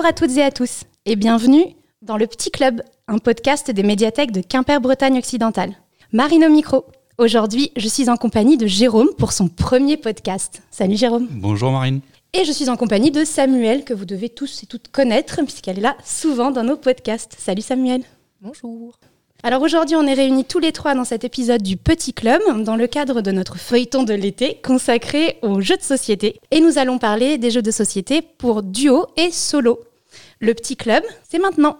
Bonjour à toutes et à tous et bienvenue dans le Petit Club, un podcast des médiathèques de Quimper-Bretagne occidentale. Marine au micro. Aujourd'hui, je suis en compagnie de Jérôme pour son premier podcast. Salut Jérôme. Bonjour Marine. Et je suis en compagnie de Samuel, que vous devez tous et toutes connaître, puisqu'elle est là souvent dans nos podcasts. Salut Samuel. Bonjour. Alors aujourd'hui, on est réunis tous les trois dans cet épisode du Petit Club, dans le cadre de notre feuilleton de l'été consacré aux jeux de société. Et nous allons parler des jeux de société pour duo et solo. Le Petit Club, c'est maintenant.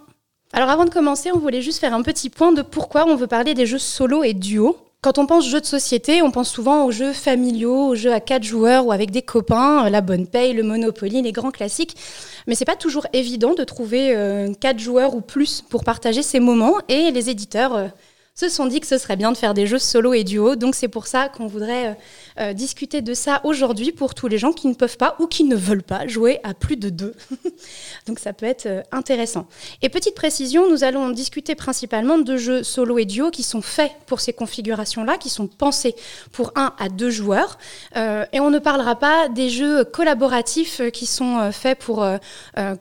Alors avant de commencer, on voulait juste faire un petit point de pourquoi on veut parler des jeux solo et duo. Quand on pense jeux de société, on pense souvent aux jeux familiaux, aux jeux à quatre joueurs ou avec des copains, la bonne paye, le Monopoly, les grands classiques. Mais c'est pas toujours évident de trouver euh, quatre joueurs ou plus pour partager ces moments et les éditeurs euh, se sont dit que ce serait bien de faire des jeux solo et duo. Donc c'est pour ça qu'on voudrait euh, euh, discuter de ça aujourd'hui pour tous les gens qui ne peuvent pas ou qui ne veulent pas jouer à plus de deux. Donc ça peut être euh, intéressant. Et petite précision, nous allons discuter principalement de jeux solo et duo qui sont faits pour ces configurations-là, qui sont pensés pour un à deux joueurs. et on ne parlera pas des jeux collaboratifs qui sont faits pour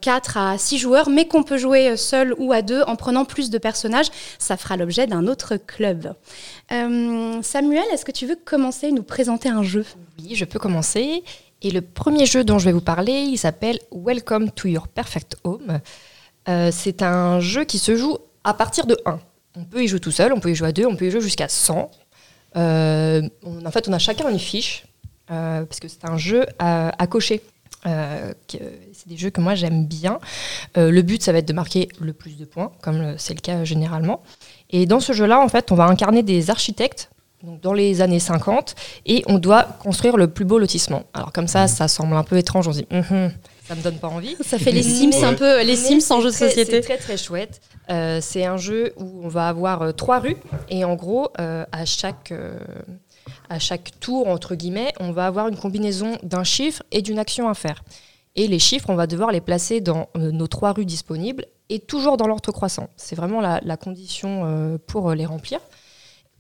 quatre à six joueurs, mais qu'on peut jouer seul ou à deux en prenant plus de personnages. Ça fera l'objet d'un autre club. Euh, Samuel, est-ce que tu veux commencer à nous présenter un jeu? Oui, je peux commencer. Et le premier jeu dont je vais vous parler, il s'appelle Welcome to Your Perfect Home. Euh, c'est un jeu qui se joue à partir de 1. On peut y jouer tout seul, on peut y jouer à 2, on peut y jouer jusqu'à 100. Euh, en fait, on a chacun une fiche, parce que c'est un jeu à, à cocher. C'est des jeux que moi j'aime bien. le but, ça va être de marquer le plus de points, comme c'est le cas généralement. Et dans ce jeu-là, en fait, on va incarner des architectes donc dans les années 50 et on doit construire le plus beau lotissement. Alors comme ça, ça semble un peu étrange, on se dit, hum, ça me donne pas envie. Ça fait les Sims un peu, les Sims en jeu de société. C'est très très chouette. Euh, c'est un jeu où on va avoir euh, trois rues et en gros, euh, à chaque à chaque tour entre guillemets, on va avoir une combinaison d'un chiffre et d'une action à faire. Et les chiffres, on va devoir les placer dans nos trois rues disponibles et toujours dans l'ordre croissant. C'est vraiment la, condition euh, pour euh, les remplir.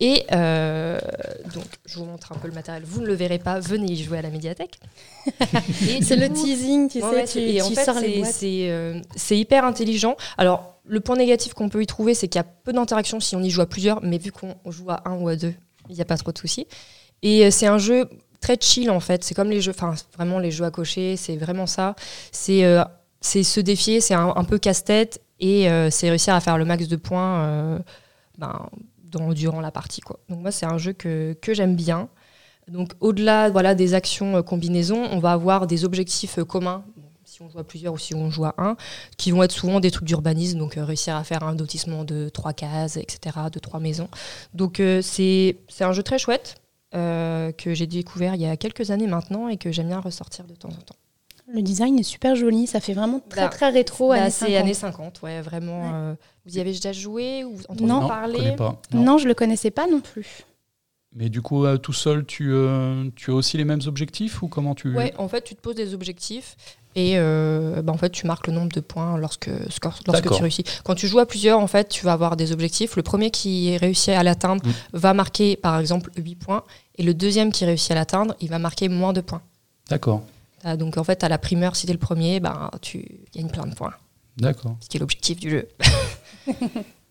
Et euh, donc, je vous montre un peu le matériel. Vous ne le verrez pas, venez y jouer à la médiathèque. c'est le teasing, tu sais, tu, et en fait, c'est hyper intelligent. Alors, le point négatif qu'on peut y trouver, c'est qu'il y a peu d'interaction si on y joue à plusieurs, mais vu qu'on joue à un ou à deux, il n'y a pas trop de soucis. Et c'est un jeu très chill, en fait. C'est comme les jeux, enfin, vraiment les jeux à cocher, c'est vraiment ça. C'est c'est se défier, c'est un, peu casse-tête et euh, c'est réussir à faire le max de points euh, ben, dans, durant la partie. Quoi. Donc moi, c'est un jeu que, que j'aime bien. Donc au-delà voilà, des actions euh, combinaisons, on va avoir des objectifs communs, si on joue à plusieurs ou si on joue à un, qui vont être souvent des trucs d'urbanisme, donc réussir à faire un lotissement de trois cases, etc., de trois maisons. Donc c'est un jeu très chouette que j'ai découvert il y a quelques années maintenant et que j'aime bien ressortir de temps en temps. Le design est super joli, ça fait vraiment très bah, très rétro. Bah, c'est années 50, ouais, vraiment. Euh, vous y avez déjà joué ou entendu non, parler pas, non. non. je le connaissais pas non plus. Mais du coup, euh, tout seul, tu, euh, tu as aussi les mêmes objectifs ou comment tu Ouais, en fait, tu te poses des objectifs et bah, en fait, tu marques le nombre de points lorsque, lorsque tu réussis. Quand tu joues à plusieurs, en fait, tu vas avoir des objectifs. Le premier qui réussit à l'atteindre mm. va marquer, par exemple, 8 points. Et le deuxième qui réussit à l'atteindre, il va marquer moins de points. D'accord. Euh, donc en fait, à la primeur, si tu es le premier, ben, tu gagnes plein de points. D'accord. Ce qui est l'objectif du jeu.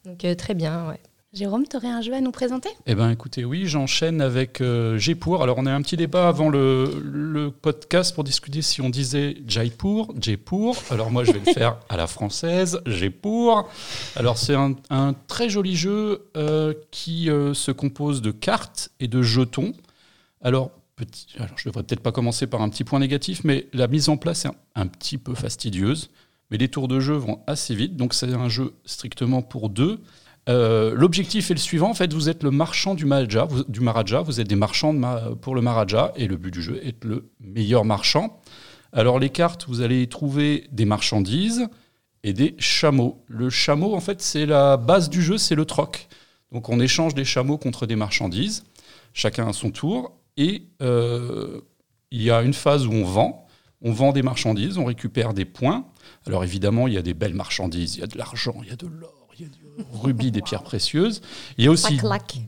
donc euh, très bien, ouais. Jérôme, tu aurais un jeu à nous présenter? Eh bien, écoutez, oui, j'enchaîne avec euh, Jaipur. Alors, on a un petit débat avant le, podcast pour discuter si on disait Jaipur, Jaipur. Alors, moi, je vais le faire à la française, Jaipur. Alors, c'est un, très joli jeu qui se compose de cartes et de jetons. Alors, je devrais peut-être pas commencer par un petit point négatif, mais la mise en place est un, petit peu fastidieuse. Mais les tours de jeu vont assez vite, donc c'est un jeu strictement pour deux. Euh, l'objectif est le suivant, en fait, vous êtes le marchand du Maharaja, vous, du vous êtes des marchands pour le Maharaja, et le but du jeu est le meilleur marchand. Alors les cartes, vous allez trouver des marchandises et des chameaux. Le chameau, en fait, c'est la base du jeu, c'est le troc. Donc on échange des chameaux contre des marchandises, chacun à son tour. Et euh, il y a une phase où on vend. On vend des marchandises, on récupère des points. Alors évidemment, il y a des belles marchandises, il y a de l'argent, il y a de l'or, rubis, des pierres précieuses. Il y a aussi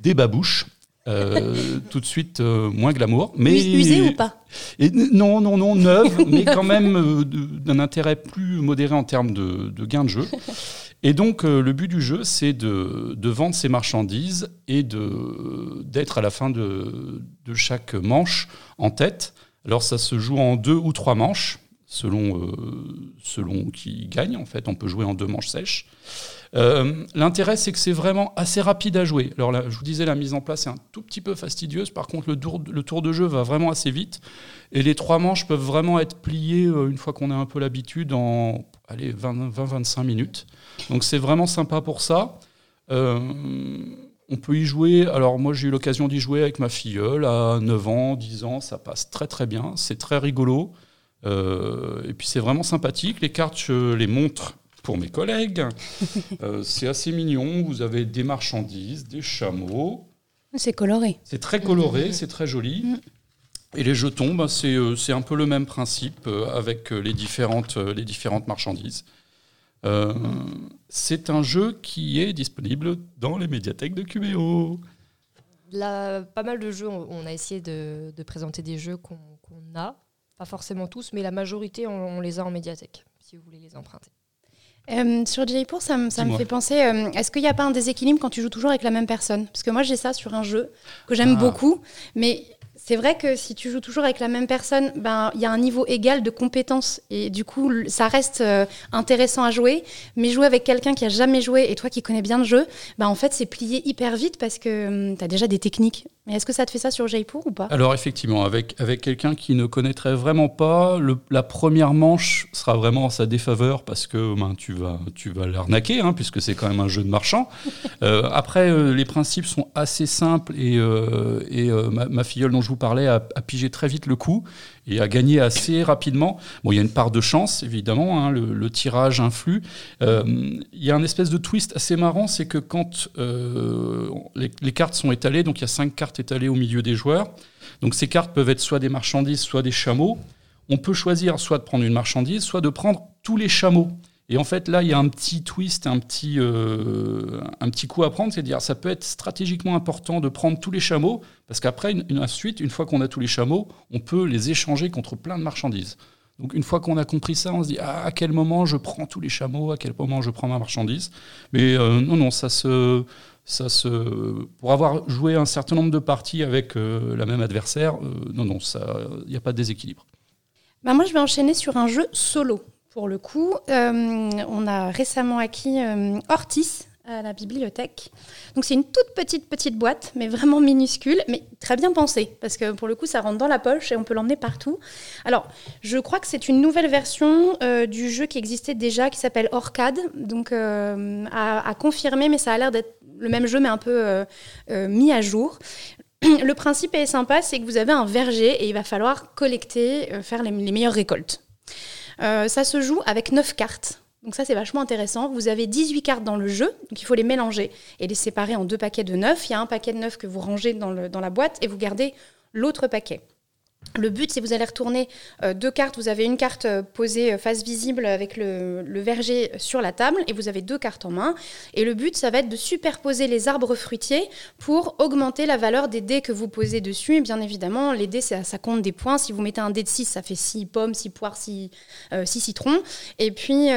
des babouches. Euh, tout de suite euh, moins glamour. Mais Usé ou pas et, Non, non, non, neuve, mais quand même euh, d'un intérêt plus modéré en termes de, de gain de jeu. Et donc, le but du jeu, c'est de, de, vendre ses marchandises et d'être à la fin de, de, chaque manche en tête. Alors, ça se joue en deux ou trois manches, selon, selon qui gagne. En fait, on peut jouer en deux manches sèches. Euh, l'intérêt, c'est que c'est vraiment assez rapide à jouer. Alors là, je vous disais, la mise en place est un tout petit peu fastidieuse. Par contre, le tour, de jeu va vraiment assez vite. Et les trois manches peuvent vraiment être pliées, euh, une fois qu'on a un peu l'habitude, en 20-25 minutes. Donc c'est vraiment sympa pour ça. Euh, on peut y jouer. Alors moi, j'ai eu l'occasion d'y jouer avec ma filleule à 9 ans, 10 ans. Ça passe très très bien. C'est très rigolo. et puis c'est vraiment sympathique. Les cartes, je les montre pour mes collègues. Euh, c'est assez mignon. Vous avez des marchandises, des chameaux. C'est coloré. C'est très coloré, c'est très joli. Mm. Et les jetons, bah, euh, c'est un peu le même principe euh, avec les différentes, les différentes marchandises. c'est un jeu qui est disponible dans les médiathèques de QBO. Là, pas mal de jeux, on, a essayé de, présenter des jeux qu'on a. Pas forcément tous, mais la majorité, on les a en médiathèque, si vous voulez les emprunter. Euh, sur Jaipur, ça, ça me fait penser, euh, est-ce qu'il n'y a pas un déséquilibre quand tu joues toujours avec la même personne? Parce que moi j'ai ça sur un jeu que j'aime ah. beaucoup, mais c'est vrai que si tu joues toujours avec la même personne, ben il y a un niveau égal de compétence et du coup ça reste euh, intéressant à jouer. Mais jouer avec quelqu'un qui a jamais joué et toi qui connais bien le jeu, ben en fait c'est plié hyper vite parce que hum, tu as déjà des techniques. Mais est-ce que ça te fait ça sur Jaipur ou pas? Alors effectivement, avec, avec quelqu'un qui ne connaîtrait vraiment pas, le, la première manche sera vraiment en sa défaveur parce que ben, tu vas, tu vas l'arnaquer, hein, puisque c'est quand même un jeu de marchand. euh, après, euh, les principes sont assez simples et, et ma, ma, filleule dont je vous parlais a, a, pigé très vite le coup et a gagné assez rapidement. Bon, il y a une part de chance, évidemment, hein, le, tirage influe. Euh, il y a un espèce de twist assez marrant, c'est que quand euh, les, cartes sont étalées, donc il y a cinq cartes étalées au milieu des joueurs, donc ces cartes peuvent être soit des marchandises, soit des chameaux. On peut choisir soit de prendre une marchandise, soit de prendre tous les chameaux. Et en fait, là, il y a un petit twist, un petit, euh, un petit coup à prendre, c'est à dire ça peut être stratégiquement important de prendre tous les chameaux, parce qu'après, une, ensuite, une fois qu'on a tous les chameaux, on peut les échanger contre plein de marchandises. Donc une fois qu'on a compris ça, on se dit ah, à quel moment je prends tous les chameaux, à quel moment je prends ma marchandise? Mais euh, non, non, ça se, ça se, pour avoir joué un certain nombre de parties avec euh, la même adversaire, non, non, il n'y a pas de déséquilibre. Bah moi, je vais enchaîner sur un jeu solo. Pour le coup, euh, on a récemment acquis euh, Ortis à la bibliothèque. Donc c'est une toute petite petite boîte, mais vraiment minuscule, mais très bien pensée, parce que pour le coup ça rentre dans la poche et on peut l'emmener partout. Alors je crois que c'est une nouvelle version euh, du jeu qui existait déjà, qui s'appelle Orcade, donc à, confirmer, mais ça a l'air d'être le même jeu, mais un peu mis à jour. Le principe est sympa, c'est que vous avez un verger et il va falloir collecter, faire les meilleures récoltes. Euh, ça se joue avec 9 cartes. Donc ça, c'est vachement intéressant. Vous avez 18 cartes dans le jeu, donc il faut les mélanger et les séparer en deux paquets de 9. Il y a un paquet de 9 que vous rangez dans, la boîte et vous gardez l'autre paquet. Le but, c'est vous allez retourner euh, deux cartes. Vous avez une carte euh, posée euh, face visible avec le, verger sur la table et vous avez deux cartes en main. Et le but, ça va être de superposer les arbres fruitiers pour augmenter la valeur des dés que vous posez dessus. Et bien évidemment, les dés, ça, compte des points. Si vous mettez un dé de 6, ça fait 6 pommes, 6 poires, 6, euh, citrons. Et puis,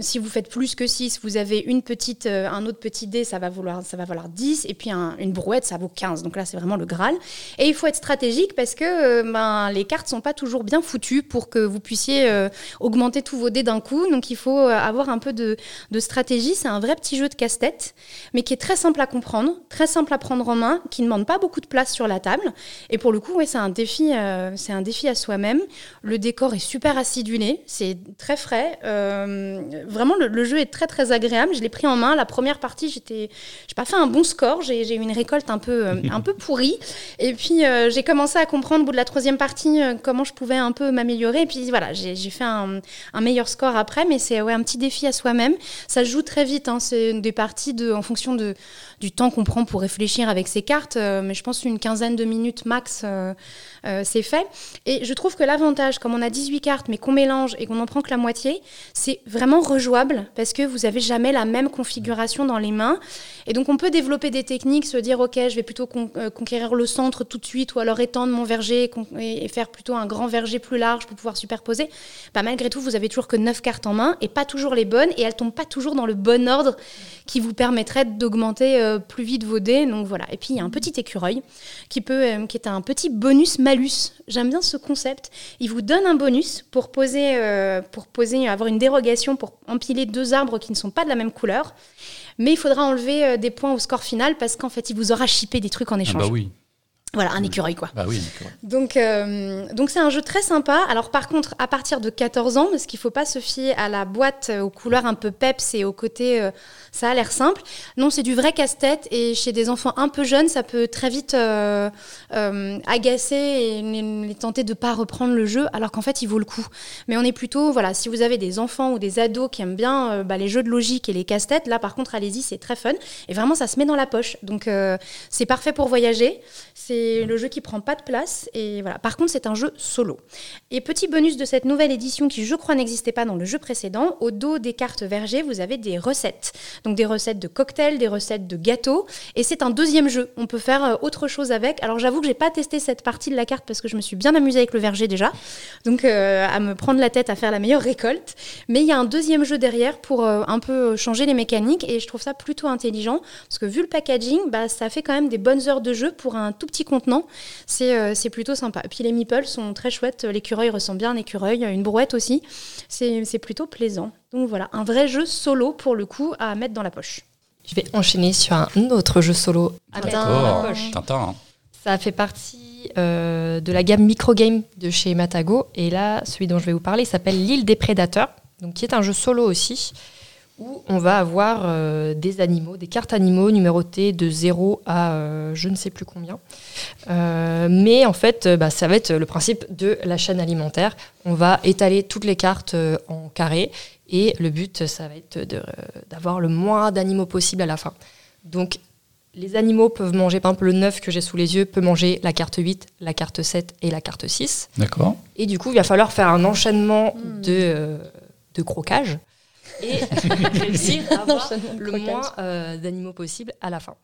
si vous faites plus que 6, vous avez une petite, un autre petit dé, ça va, ça va valoir 10. Et puis, un, une brouette, ça vaut 15. Donc là, c'est vraiment le Graal. Et il faut être stratégique parce que euh, ben, les cartes sont pas toujours bien foutues pour que vous puissiez euh, augmenter tous vos dés d'un coup. Donc il faut euh, avoir un peu de, de stratégie. C'est un vrai petit jeu de casse-tête, mais qui est très simple à comprendre, très simple à prendre en main, qui ne demande pas beaucoup de place sur la table. Et pour le coup, ouais, c'est un défi, c'est un défi à soi-même. Le décor est super acidulé, c'est très frais. Vraiment, le, le, jeu est très très agréable. Je l'ai pris en main. La première partie, j'étais, j'ai pas fait un bon score. J'ai eu une récolte un peu un peu pourrie. Et puis j'ai commencé à comprendre au bout de la troisième partie euh, comment je pouvais un peu m'améliorer. Et puis voilà, j'ai fait un, meilleur score après, mais c'est ouais, un petit défi à soi-même. Ça joue très vite, hein, c'est des parties de, en fonction de, du temps qu'on prend pour réfléchir avec ces cartes, euh, mais je pense une quinzaine de minutes max, euh, c'est fait. Et je trouve que l'avantage, comme on a 18 cartes, mais qu'on mélange et qu'on n'en prend que la moitié, c'est vraiment rejouable parce que vous avez jamais la même configuration dans les mains. Et donc on peut développer des techniques, se dire ok, je vais plutôt con- conquérir le centre tout de suite, ou alors étendre mon verger et faire plutôt un grand verger plus large pour pouvoir superposer. Bah, malgré tout, vous avez toujours que 9 cartes en main et pas toujours les bonnes, et elles tombent pas toujours dans le bon ordre qui vous permettrait d'augmenter euh, plus vite vos dés. Donc voilà. Et puis il y a un petit écureuil qui peut, euh, qui est un petit bonus malus. J'aime bien ce concept. Il vous donne un bonus pour poser, euh, pour poser, avoir une dérogation pour empiler deux arbres qui ne sont pas de la même couleur. Mais il faudra enlever des points au score final parce qu'en fait, il vous aura chippé des trucs en Ah échange. bah oui. Voilà, un écureuil quoi. Bah oui. Donc, euh, donc c'est un jeu très sympa. Alors par contre, à partir de 14 ans, parce qu'il faut pas se fier à la boîte euh, aux couleurs un peu peps et au côté, euh, ça a l'air simple. Non, c'est du vrai casse-tête et chez des enfants un peu jeunes, ça peut très vite euh, euh, agacer et les, tenter de pas reprendre le jeu, alors qu'en fait, il vaut le coup. Mais on est plutôt, voilà, si vous avez des enfants ou des ados qui aiment bien euh, bah, les jeux de logique et les casse-têtes, là par contre, allez-y, c'est très fun. Et vraiment, ça se met dans la poche. Donc euh, c'est parfait pour voyager. C'est le jeu qui prend pas de place. Et voilà. Par contre, c'est un jeu solo. Et petit bonus de cette nouvelle édition qui, je crois, n'existait pas dans le jeu précédent, au dos des cartes vergées, vous avez des recettes. Donc des recettes de cocktails, des recettes de gâteaux. Et c'est un deuxième jeu. On peut faire euh, autre chose avec. Alors j'avoue que j'ai pas testé cette partie de la carte parce que je me suis bien amusée avec le verger déjà. Donc euh, à me prendre la tête à faire la meilleure récolte. Mais il y a un deuxième jeu derrière pour euh, un peu changer les mécaniques. Et je trouve ça plutôt intelligent. Parce que vu le packaging, bah, ça fait quand même des bonnes heures de jeu pour un tout petit contenant. C'est euh, c'est plutôt sympa. Et puis les meeples sont très chouettes. L'écureuil ressemble bien à un écureuil. Une brouette aussi. C'est c'est plutôt plaisant. Donc voilà, un vrai jeu solo pour le coup à mettre dans la poche. Je vais enchaîner sur un autre jeu solo à mettre dans la D'accord. poche. Tintin. hein. Ça fait partie euh, de la gamme microgame de chez Matago. Et là, celui dont je vais vous parler s'appelle L'île des prédateurs, donc qui est un jeu solo aussi, où on va avoir euh, des animaux, des cartes animaux numérotées de 0 à euh, je ne sais plus combien. Euh, mais en fait, euh, bah, ça va être le principe de la chaîne alimentaire. On va étaler toutes les cartes euh, en carré. Et le but, ça va être de, euh, d'avoir le moins d'animaux possible à la fin. Donc, les animaux peuvent manger, par exemple, le 9 que j'ai sous les yeux peut manger la carte 8, la carte 7 et la carte 6. D'accord. Et du coup, il va falloir faire un enchaînement Mm. de, euh, de croquage et réussir à avoir le moins euh, d'animaux possible à la fin.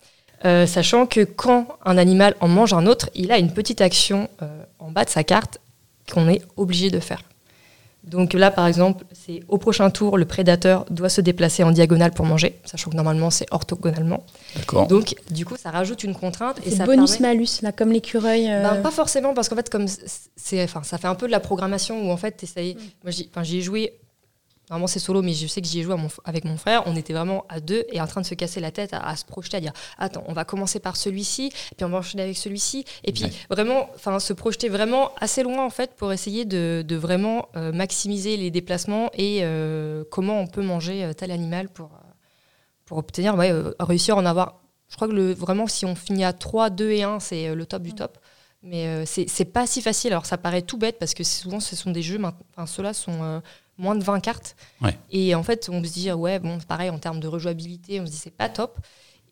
Euh, sachant que quand un animal en mange un autre, il a une petite action euh, en bas de sa carte qu'on est obligé de faire. Donc là, par exemple, c'est au prochain tour, le prédateur doit se déplacer en diagonale pour manger, sachant que normalement c'est orthogonalement. D'accord. Donc, du coup, ça rajoute une contrainte et ça bonus permet... malus, là, comme l'écureuil. euh, Ben, pas forcément, parce qu'en fait, comme c'est, enfin, ça fait un peu de la programmation où en fait, t'essayes- Moi, j'y, enfin, j'y ai joué. Normalement, c'est solo, mais je sais que j'y ai joué à mon- avec mon frère. On était vraiment à deux et en train de se casser la tête, à, à se projeter, à dire Attends, on va commencer par celui-ci, puis on va enchaîner avec celui-ci. Et puis, Ouais. vraiment, enfin, se projeter vraiment assez loin, en fait, pour essayer de, de vraiment euh, maximiser les déplacements et euh, comment on peut manger euh, tel animal pour, pour obtenir, ouais, euh, réussir à en avoir. Je crois que le, vraiment, si on finit à 3, 2 et 1, c'est le top du top. Mais euh, c'est c'est pas si facile. Alors ça paraît tout bête parce que souvent ce sont des jeux, enfin ceux-là sont euh, moins de 20 cartes. Ouais. Et en fait, on se dit, ouais, bon, pareil en termes de rejouabilité, on se dit c'est pas top.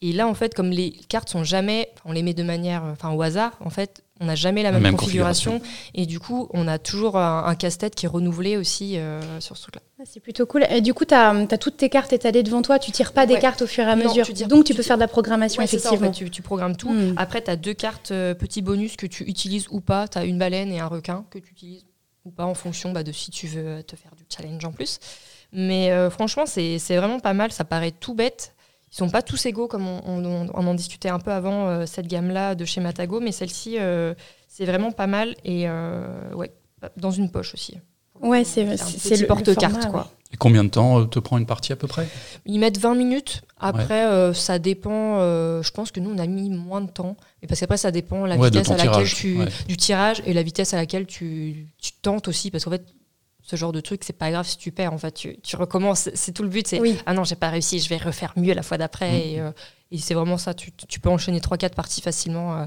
Et là, en fait, comme les cartes sont jamais, on les met de manière, enfin au hasard, en fait, on n'a jamais la même, même configuration. Et du coup, on a toujours un, un casse-tête qui est renouvelé aussi euh, sur ce truc-là. Ah, C'est plutôt cool. Et du coup, tu as, toutes tes cartes étalées devant toi, tu tires pas des cartes au fur et à Non, mesure. tu tires- Donc tu tu peux faire de la programmation, Ouais, c'est ça, en effectivement. fait, tu, tu programmes tout. Hmm. Après, tu as deux cartes euh, petits bonus que tu utilises ou pas. Tu as une baleine et un requin que tu utilises ou pas en fonction bah, de si tu veux te faire du challenge en plus. Mais euh, franchement, c'est vraiment pas mal. Ça paraît tout bête. Ils sont pas tous égaux comme on, on- on en discutait un peu avant euh, cette gamme-là de chez Matago, mais celle-ci, euh, c'est vraiment pas mal et ouais, dans une poche aussi. Ouais, c'est le- porte-carte quoi. Et combien de temps euh, te prend une partie à peu près? Ils mettent 20 minutes. Après, euh, ça dépend. euh, je pense que nous, on a mis moins de temps. Mais parce qu'après, ça dépend la Ouais, vitesse ton à laquelle tirage, tu, ouais. du tirage et la vitesse à laquelle tu, tu tentes aussi. Parce qu'en fait, ce genre de truc, c'est pas grave si tu perds. En fait, tu, tu recommences. C'est- tout le but. C'est Oui. ah non, j'ai pas réussi. Je vais refaire mieux la fois d'après. Mhm. Et, euh, et c'est vraiment ça. Tu, tu peux enchaîner 3-4 parties facilement. euh,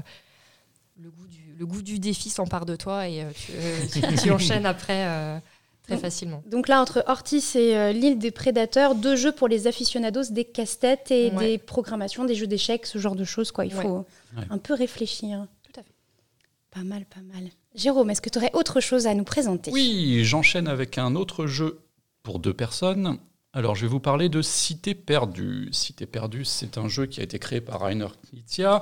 le goût du le goût du défi s'empare de toi et tu, tu, enchaînes après très facilement. Donc là, entre Ortis et l'île des prédateurs, deux jeux pour les aficionados, des casse-têtes et des programmations, des jeux d'échecs, ce genre de choses. Quoi. Il faut un peu réfléchir. Tout à fait. Pas mal, pas mal. Jérôme, est-ce que tu aurais autre chose à nous présenter? Oui, j'enchaîne avec un autre jeu pour deux personnes. Alors, je vais vous parler de Cité perdue. Cité perdue, c'est un jeu qui a été créé par Rainer Knizia.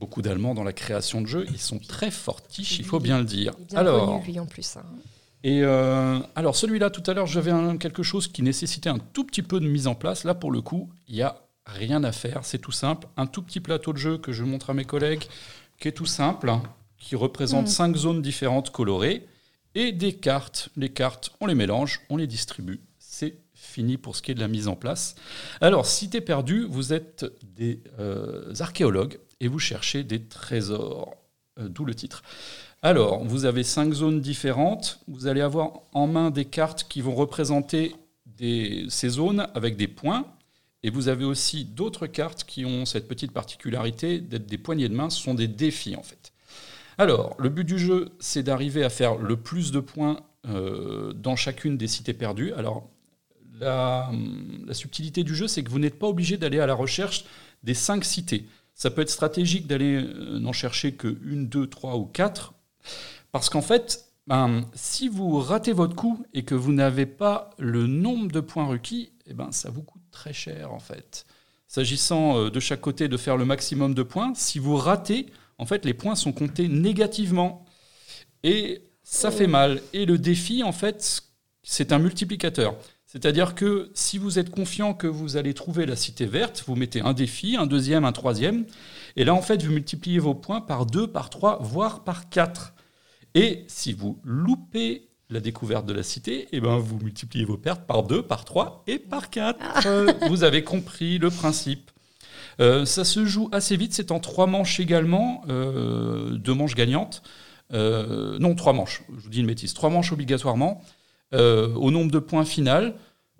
Beaucoup d'Allemands dans la création de jeux. Ils sont très fortiches, il faut bien le dire. Bien alors, connu, lui, en plus. Hein. Et euh, alors, celui-là, tout à l'heure, j'avais quelque chose qui nécessitait un tout petit peu de mise en place. Là, pour le coup, il n'y a rien à faire. C'est tout simple. Un tout petit plateau de jeu que je montre à mes collègues, qui est tout simple, qui représente hmm. cinq zones différentes colorées, et des cartes. Les cartes, on les mélange, on les distribue. C'est fini pour ce qui est de la mise en place. Alors, si t'es perdu, vous êtes des euh, archéologues et vous cherchez des trésors, euh, d'où le titre. Alors, vous avez cinq zones différentes. Vous allez avoir en main des cartes qui vont représenter ces zones avec des points. Et vous avez aussi d'autres cartes qui ont cette petite particularité d'être des poignées de main. Ce sont des défis, en fait. Alors, le but du jeu, c'est d'arriver à faire le plus de points euh, dans chacune des cités perdues. Alors, la, subtilité du jeu, c'est que vous n'êtes pas obligé d'aller à la recherche des cinq cités. Ça peut être stratégique d'aller euh, n'en chercher que une, deux, trois ou quatre, parce qu'en fait, ben, si vous ratez votre coup et que vous n'avez pas le nombre de points requis, eh ben, ça vous coûte très cher en fait. S'agissant euh, de chaque côté de faire le maximum de points, si vous ratez, en fait, les points sont comptés négativement. Et ça fait mal. Et le défi, en fait, c'est un multiplicateur. C'est-à-dire que si vous êtes confiant que vous allez trouver la cité verte, vous mettez un défi, un deuxième, un troisième, et là en fait vous multipliez vos points par deux, par trois, voire par quatre. Et si vous loupez la découverte de la cité, eh ben vous multipliez vos pertes par deux, par trois et par quatre. Ah. vous avez compris le principe. Euh, ça se joue assez vite, c'est en trois manches également, euh, deux manches gagnantes. Euh, non, trois manches, je vous dis une bêtise, trois manches obligatoirement. au nombre de points final,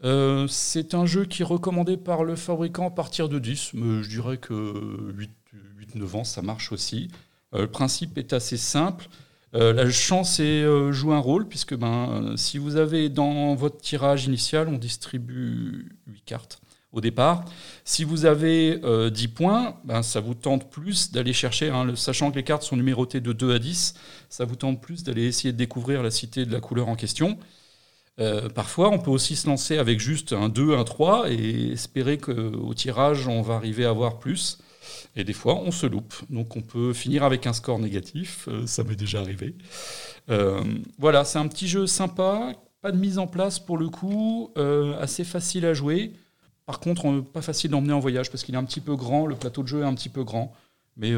euh, c'est un jeu qui est recommandé par le fabricant à partir de 10, mais je dirais que 8-9 ans, ça marche aussi. Euh, le principe est assez simple. Euh, la chance est joue un rôle, puisque ben, si vous avez dans votre tirage initial, on distribue 8 cartes au départ. Si vous avez 10 points, ben, ça vous tente plus d'aller chercher, hein, sachant que les cartes sont numérotées de 2 à 10, ça vous tente plus d'aller essayer de découvrir la cité de la couleur en question. Euh, parfois, on peut aussi se lancer avec juste un 2, un 3 et espérer qu'au tirage, on va arriver à avoir plus. Et des fois, on se loupe. Donc, on peut finir avec un score négatif. Euh, ça m'est déjà arrivé. Euh, voilà, c'est un petit jeu sympa. Pas de mise en place pour le coup. assez facile à jouer. Par contre, pas facile d'emmener en voyage parce qu'il est un petit peu grand. Le plateau de jeu est un petit peu grand. Mais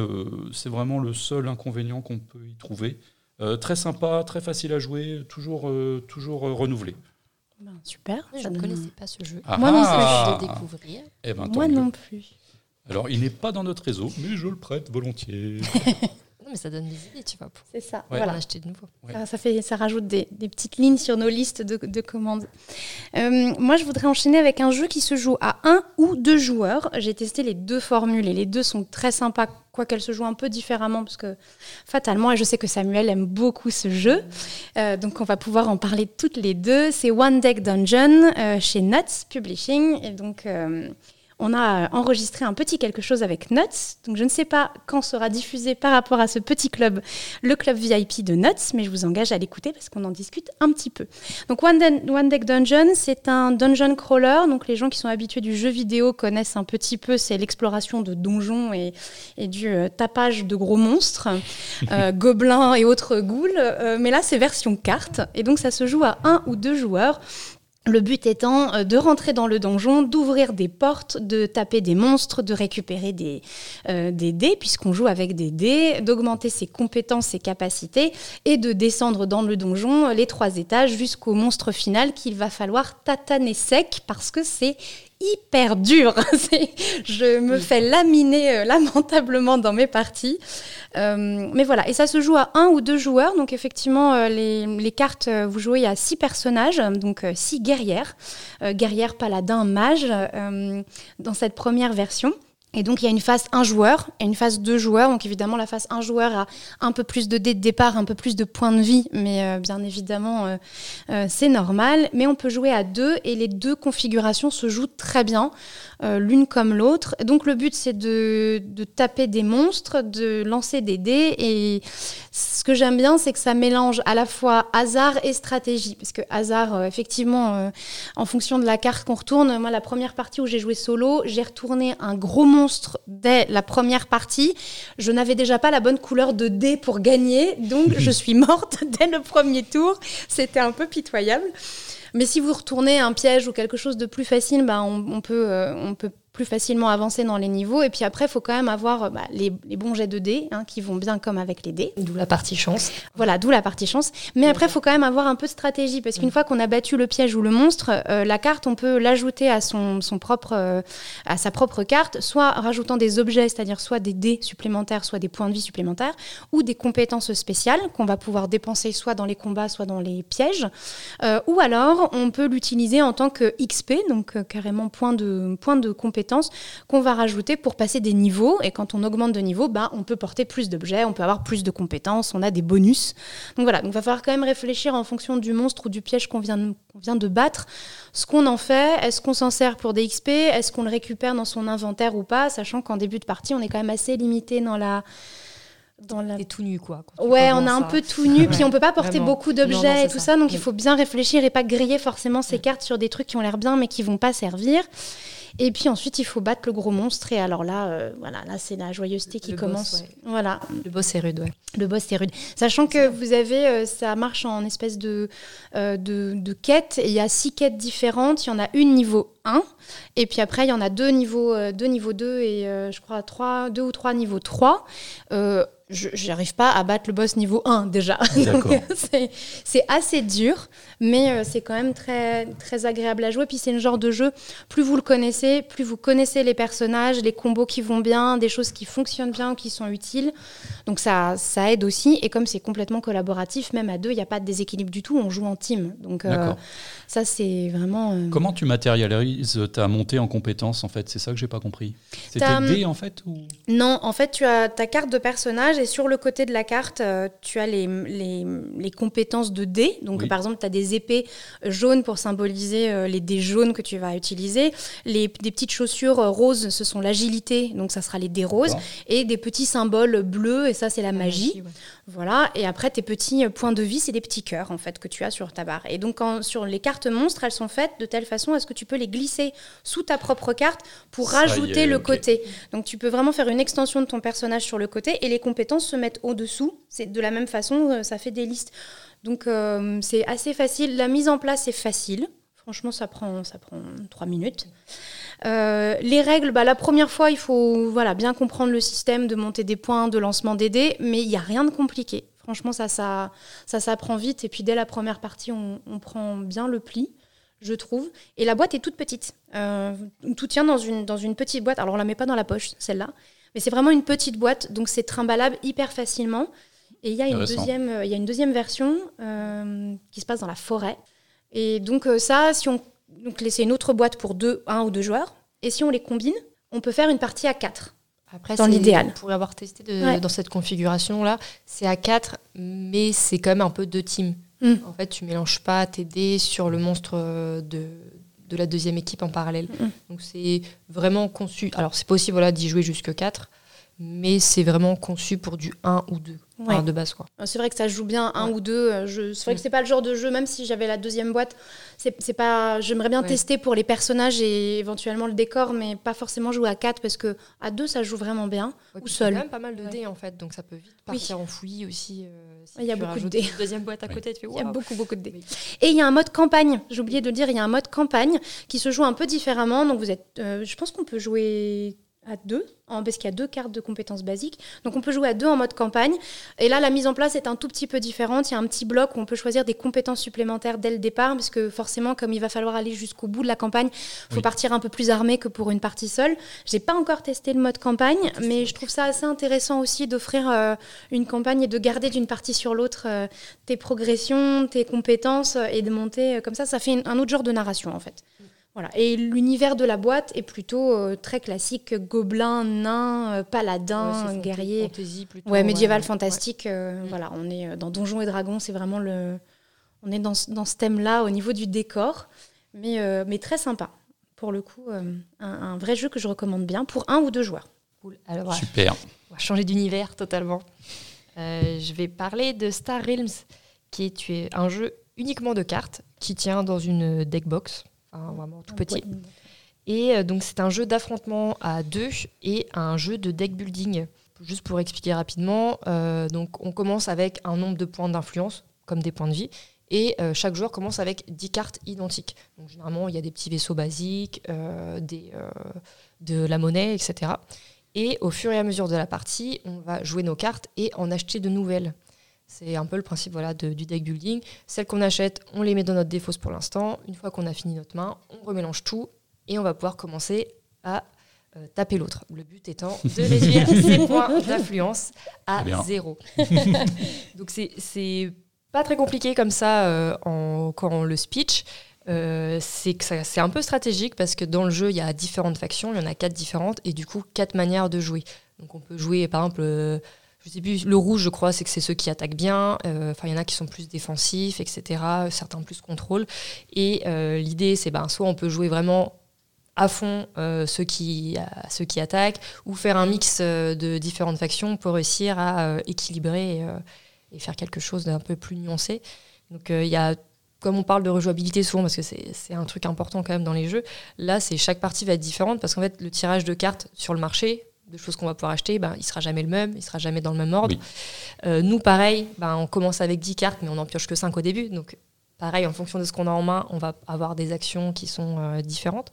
c'est vraiment le seul inconvénient qu'on peut y trouver. Euh, très sympa, très facile à jouer, toujours, euh, toujours euh, renouvelé. Ben, super. je ne connaissais pas ce jeu. Moi non plus. De découvrir. Eh ben, Moi non plus. Alors, il n'est pas dans notre réseau, mais je le prête volontiers. mais ça donne des idées, tu vois. C'est ça. Voilà. acheter de nouveau. Ça, fait, ça rajoute des, petites lignes sur nos listes de, commandes. Euh, moi, je voudrais enchaîner avec un jeu qui se joue à un ou deux joueurs. J'ai testé les deux formules et les deux sont très sympas, quoiqu'elles se jouent un peu différemment, parce que fatalement, et je sais que Samuel aime beaucoup ce jeu, euh, donc on va pouvoir en parler toutes les deux. C'est One Deck Dungeon euh, chez Nuts Publishing. Et donc on a enregistré un petit quelque chose avec Nuts. Donc je ne sais pas quand sera diffusé par rapport à ce petit club, le club VIP de Nuts, mais je vous engage à l'écouter parce qu'on en discute un petit peu. Donc One, Deck Dungeon, c'est un dungeon crawler. Donc les gens qui sont habitués du jeu vidéo connaissent un petit peu, c'est l'exploration de donjons et, du euh, tapage de gros monstres, euh, gobelins et autres ghouls. Euh, mais là, c'est version carte. Et donc ça se joue à un ou deux joueurs. Le but étant euh, de rentrer dans le donjon, d'ouvrir des portes, de taper des monstres, de récupérer euh, des dés, puisqu'on joue avec des dés, d'augmenter ses compétences, ses capacités, et de descendre dans le donjon les trois étages jusqu'au monstre final qu'il va falloir tataner sec, parce que c'est hyper dur. je me fais laminer euh, lamentablement dans mes parties. Euh, mais voilà, et ça se joue à un ou deux joueurs. Donc effectivement, euh, les, cartes, vous jouez à six personnages, donc six guerrières, guerrières, paladins, mages, dans cette première version. Et donc, il y a une phase 1 joueur et une phase 2 joueurs. Donc, évidemment, la phase 1 joueur a un peu plus de dés de départ, un peu plus de points de vie, mais euh, bien évidemment, euh, euh, c'est normal. Mais on peut jouer à deux et les deux configurations se jouent très bien, l'une comme l'autre. Donc, le but, c'est de, de, taper des monstres, de lancer des dés. Et ce que j'aime bien, c'est que ça mélange à la fois hasard et stratégie. Parce que hasard, effectivement, en fonction de la carte qu'on retourne, moi, la première partie où j'ai joué solo, j'ai retourné un gros monstre dès la première partie. Je n'avais déjà pas la bonne couleur de dé pour gagner, donc je suis morte dès le premier tour. C'était un peu pitoyable. Mais si vous retournez un piège ou quelque chose de plus facile, bah, on, peut, euh, on peut plus facilement avancer dans les niveaux. Et puis après, il faut quand même avoir euh, bah, les, bons jets de dés hein, qui vont bien comme avec les dés. D'où la partie chance. Voilà, d'où la partie chance. Mais après, il faut quand même avoir un peu de stratégie parce qu'une mm. fois qu'on a battu le piège ou le monstre, euh, la carte, on peut l'ajouter à, son, son propre, euh, à sa propre carte, soit rajoutant des objets, c'est-à-dire soit des dés supplémentaires, soit des points de vie supplémentaires, ou des compétences spéciales qu'on va pouvoir dépenser soit dans les combats, soit dans les pièges. ou alors, on peut l'utiliser en tant que XP, donc carrément point de, point de compétence qu'on va rajouter pour passer des niveaux. Et quand on augmente de niveau, bah, on peut porter plus d'objets, on peut avoir plus de compétences, on a des bonus. Donc voilà, donc il va falloir quand même réfléchir en fonction du monstre ou du piège qu'on vient, vient de battre, ce qu'on en fait, est-ce qu'on s'en sert pour des XP, est-ce qu'on le récupère dans son inventaire ou pas, sachant qu'en début de partie, on est quand même assez limité dans la dans la... tout nu quoi. Ouais, on a un peu tout nu, puis on peut pas porter beaucoup d'objets et tout ça, donc il faut bien réfléchir et pas griller forcément ses cartes sur des trucs qui ont l'air bien mais qui vont pas servir. Et puis ensuite, il faut battre le gros monstre. Et alors là, euh, voilà, là c'est la joyeuseté qui commence. Voilà. Le boss est rude, ouais. Le boss est rude. Sachant que vous avez, euh, ça marche en espèce de, euh, de, de quête. Il y a six quêtes différentes. Il y en a une niveau 1. Et puis après, il y en a deux niveaux, deux, niveau 2 et je crois trois, deux ou trois niveau 3 je n'arrive pas à battre le boss niveau 1 déjà. c'est assez dur, mais euh, c'est quand même très, très agréable à jouer. Puis c'est le genre de jeu, plus vous le connaissez, plus vous connaissez les personnages, les combos qui vont bien, des choses qui fonctionnent bien, qui sont utiles. Donc ça, ça aide aussi. Et comme c'est complètement collaboratif, même à deux, il n'y a pas de déséquilibre du tout, on joue en team. Donc euh, ça, c'est vraiment... Euh, Comment tu matérialises ta montée en compétences, en fait? C'est ça que j'ai pas compris. C'était dé, en fait ou... Non, en fait, tu as ta carte de personnage et sur le côté de la carte, euh, tu as les, les, compétences de dés. Donc, par exemple, tu as des épées jaunes pour symboliser euh, les dés jaunes que tu vas utiliser. Les, des petites chaussures euh, roses, ce sont l'agilité, donc ça sera les dés roses. Et des petits symboles bleus, et ça, c'est la magie. Voilà. Et après, tes petits points de vie, c'est des petits cœurs, en fait, que tu as sur ta barre. Et donc, sur les cartes monstres, elles sont faites de telle façon à ce que tu peux les glisser sous ta propre carte pour rajouter le côté. Donc, tu peux vraiment faire une extension de ton personnage sur le côté et les compétences se mettre au-dessous. C'est de la même façon, euh, ça fait des listes. Donc euh, c'est assez facile. La mise en place est facile. Franchement, ça prend, ça prend trois minutes. Euh, les règles, bah, la première fois, il faut voilà, bien comprendre le système de monter des points, de lancement des dés, mais il n'y a rien de compliqué. Franchement, ça, ça, ça s'apprend vite. Et puis dès la première partie, on, prend bien le pli, je trouve. Et la boîte est toute petite. tout tient dans une, dans une petite boîte. Alors on la met pas dans la poche, celle-là. Mais c'est vraiment une petite boîte, donc c'est trimballable hyper facilement. Et il y, a une deuxième, euh, il y a une deuxième version euh, qui se passe dans la forêt. Et donc euh, ça, si on, donc c'est une autre boîte pour deux, un ou deux joueurs. Et si on les combine, on peut faire une partie à quatre. Après, dans l'idéal. Pour avoir testé dans cette configuration-là, c'est à quatre, mais c'est quand même un peu deux teams. Hmm. En fait, tu mélanges pas tes dés sur le monstre de, de la deuxième équipe en parallèle. Mm. Donc c'est vraiment conçu. Alors c'est possible voilà, d'y jouer jusque 4, mais c'est vraiment conçu pour du 1 ou 2 de base. quoi. Euh, c'est vrai que ça joue bien 1 ou 2. Euh, c'est vrai que c'est pas le genre de jeu, même si j'avais la deuxième boîte, c'est pas. J'aimerais bien tester pour les personnages et éventuellement le décor, mais pas forcément jouer à 4 parce que à 2 ça joue vraiment bien. ou seul. Il y a quand même pas mal de dés en fait, donc ça peut vite partir en fouillis aussi. Euh, il y a beaucoup de dés. Une deuxième boîte à côté, tu fais Il y a beaucoup, beaucoup de dés. Et il y a un mode campagne, j'ai oublié de le dire, il y a un mode campagne qui se joue un peu différemment. Donc vous êtes. je pense qu'on peut jouer à deux, parce qu'il y a deux cartes de compétences basiques. Donc on peut jouer à deux en mode campagne. Et là, la mise en place est un tout petit peu différente. Il y a un petit bloc où on peut choisir des compétences supplémentaires dès le départ, parce que forcément, comme il va falloir aller jusqu'au bout de la campagne, il faut partir un peu plus armé que pour une partie seule. J'ai pas encore testé le mode campagne, mais je trouve ça assez intéressant aussi d'offrir euh, une campagne et de garder d'une partie sur l'autre euh, tes progressions, tes compétences, et de monter euh, comme ça. Ça fait un autre genre de narration, en fait. Voilà. Et l'univers de la boîte est plutôt euh, très classique, gobelin, nain, euh, paladin, Ouais, c'est fanta- guerrier. fantasy plutôt, Ouais, médiéval, ouais. fantastique. euh, Mm. Voilà, on est euh, dans Donjons et Dragons, c'est vraiment le. On est dans, ce- dans ce thème-là au niveau du décor, mais, euh, mais très sympa. Pour le coup, euh, un, un vrai jeu que je recommande bien pour un ou deux joueurs. Cool. Alors. Super. On va changer d'univers totalement. Euh, je vais parler de Star Realms, qui est tu es un jeu uniquement de cartes qui tient dans une deck box, enfin, vraiment tout petit. Et euh, donc c'est un jeu d'affrontement à deux et un jeu de deck building. Juste pour expliquer rapidement, euh, donc on commence avec un nombre de points d'influence, comme des points de vie, et euh, chaque joueur commence avec 10 cartes identiques. Donc généralement il y a des petits vaisseaux basiques, euh, des, de la monnaie, etc. Et au fur et à mesure de la partie, on va jouer nos cartes et en acheter de nouvelles. C'est un peu le principe voilà, de- du deck building. Celles qu'on achète, on les met dans notre défausse pour l'instant. Une fois qu'on a fini notre main, on remélange tout et on va pouvoir commencer à euh, taper l'autre. Le but étant de réduire ses points d'influence à bien. zéro. Donc c'est- pas très compliqué comme ça euh, en, quand on le speech. Euh, c'est un peu stratégique parce que dans le jeu, il y a différentes factions, il y en a quatre différentes et du coup, quatre manières de jouer. Donc on peut jouer par exemple, je sais plus, le rouge, je crois, c'est que c'est ceux qui attaquent bien. Euh, Enfin, il y en a qui sont plus défensifs, etc. Certains plus contrôle. Et euh, l'idée, c'est ben, soit on peut jouer vraiment à fond euh, ceux, qui, ceux qui attaquent, ou faire un mix de différentes factions pour réussir à équilibrer et, faire quelque chose d'un peu plus nuancé. Donc il y a, comme on parle de rejouabilité souvent, parce que c'est c'est un truc important quand même dans les jeux, là c'est chaque partie va être différente, parce qu'en fait le tirage de cartes sur le marché, de choses qu'on va pouvoir acheter, ben, il sera jamais le même, il sera jamais dans le même ordre. Oui. Euh, nous pareil, ben, on commence avec 10 cartes, mais on n'en pioche que 5 au début, donc pareil, en fonction de ce qu'on a en main, on va avoir des actions qui sont euh, différentes.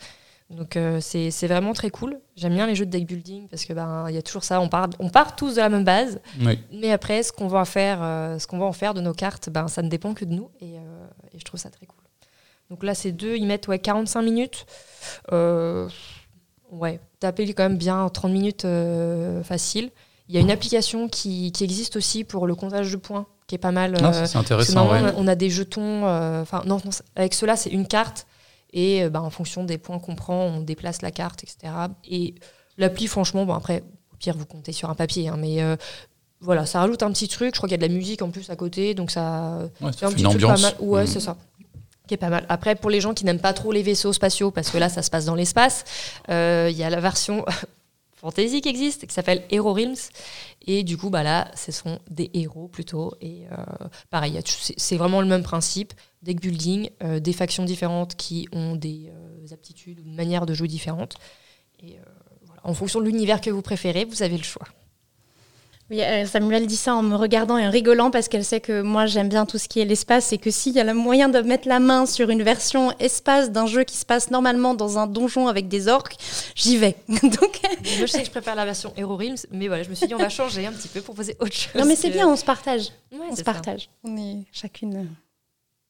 Donc euh, c'est vraiment très cool. J'aime bien les jeux de deck building parce que ben il y a toujours ça. On part, on part tous de la même base, Oui. mais après ce qu'on va en faire, ce qu'on va en faire de nos cartes, ben ça ne dépend que de nous et, et je trouve ça très cool. Donc là c'est deux, ils mettent ouais 45 minutes. Euh, ouais, taper quand même bien 30 minutes euh, facile. Il y a une application qui, qui existe aussi pour le comptage de points, qui est pas mal. Ah, euh, c'est intéressant. ouais. on a des jetons. euh, Enfin, non, non, avec cela, c'est une carte. Et bah, en fonction des points qu'on prend, on déplace la carte, etc. Et l'appli, franchement, bon, après, au pire, vous comptez sur un papier. hein, mais voilà, ça rajoute un petit truc. Je crois qu'il y a de la musique en plus à côté. Donc ça Ouais, fait un fait petit une truc pas ambiance. mal. Ouais, Mm. c'est ça. Qui est pas mal. Après, pour les gens qui n'aiment pas trop les vaisseaux spatiaux, parce que là, ça se passe dans l'espace, euh, il y a la version fantasy qui existe, qui s'appelle Hero Realms. Et du coup, bah là, ce sont des héros plutôt. Et euh, pareil, c'est vraiment le même principe. Deck building, euh, des factions différentes qui ont des aptitudes ou une manière de jouer différentes. Et voilà. En fonction de l'univers que vous préférez, vous avez le choix. Oui, euh, Samuel dit ça en me regardant et en rigolant parce qu'elle sait que moi j'aime bien tout ce qui est l'espace et que s'il y a le moyen de mettre la main sur une version espace d'un jeu qui se passe normalement dans un donjon avec des orques, j'y vais. Donc, Moi, je sais que je préfère la version Hero Realms, mais voilà, je me suis dit, on va changer un petit peu pour poser autre chose. non mais c'est que- bien, on se partage. Ouais, On se partage. On est chacune.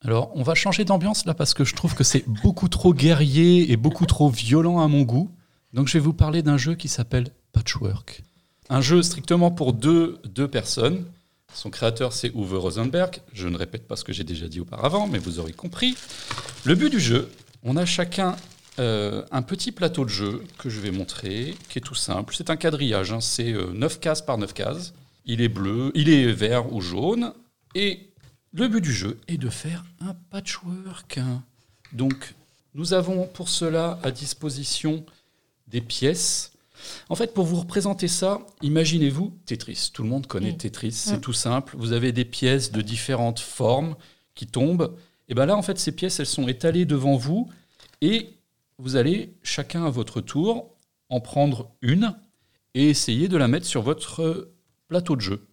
Alors, on va changer d'ambiance là parce que je trouve que c'est beaucoup trop guerrier et beaucoup trop violent à mon goût. Donc, je vais vous parler d'un jeu qui s'appelle Patchwork. Un jeu strictement pour deux, deux personnes. Son créateur, c'est Uwe Rosenberg. Je ne répète pas ce que j'ai déjà dit auparavant, mais vous aurez compris. Le but du jeu, on a chacun euh, un petit plateau de jeu que je vais montrer, qui est tout simple. C'est un quadrillage, hein. c'est euh, 9 cases par 9 cases. Il est bleu, il est vert ou jaune. Et le but du jeu est de faire un patchwork. Donc, nous avons pour cela à disposition des pièces. En fait, pour vous représenter ça, imaginez-vous Tetris. Tout le monde connaît Mm. Tetris, c'est Mm. tout simple. Vous avez des pièces de différentes formes qui tombent. Et bien là, en fait, ces pièces, elles sont étalées devant vous et vous allez, chacun à votre tour, en prendre une et essayer de la mettre sur votre plateau de jeu.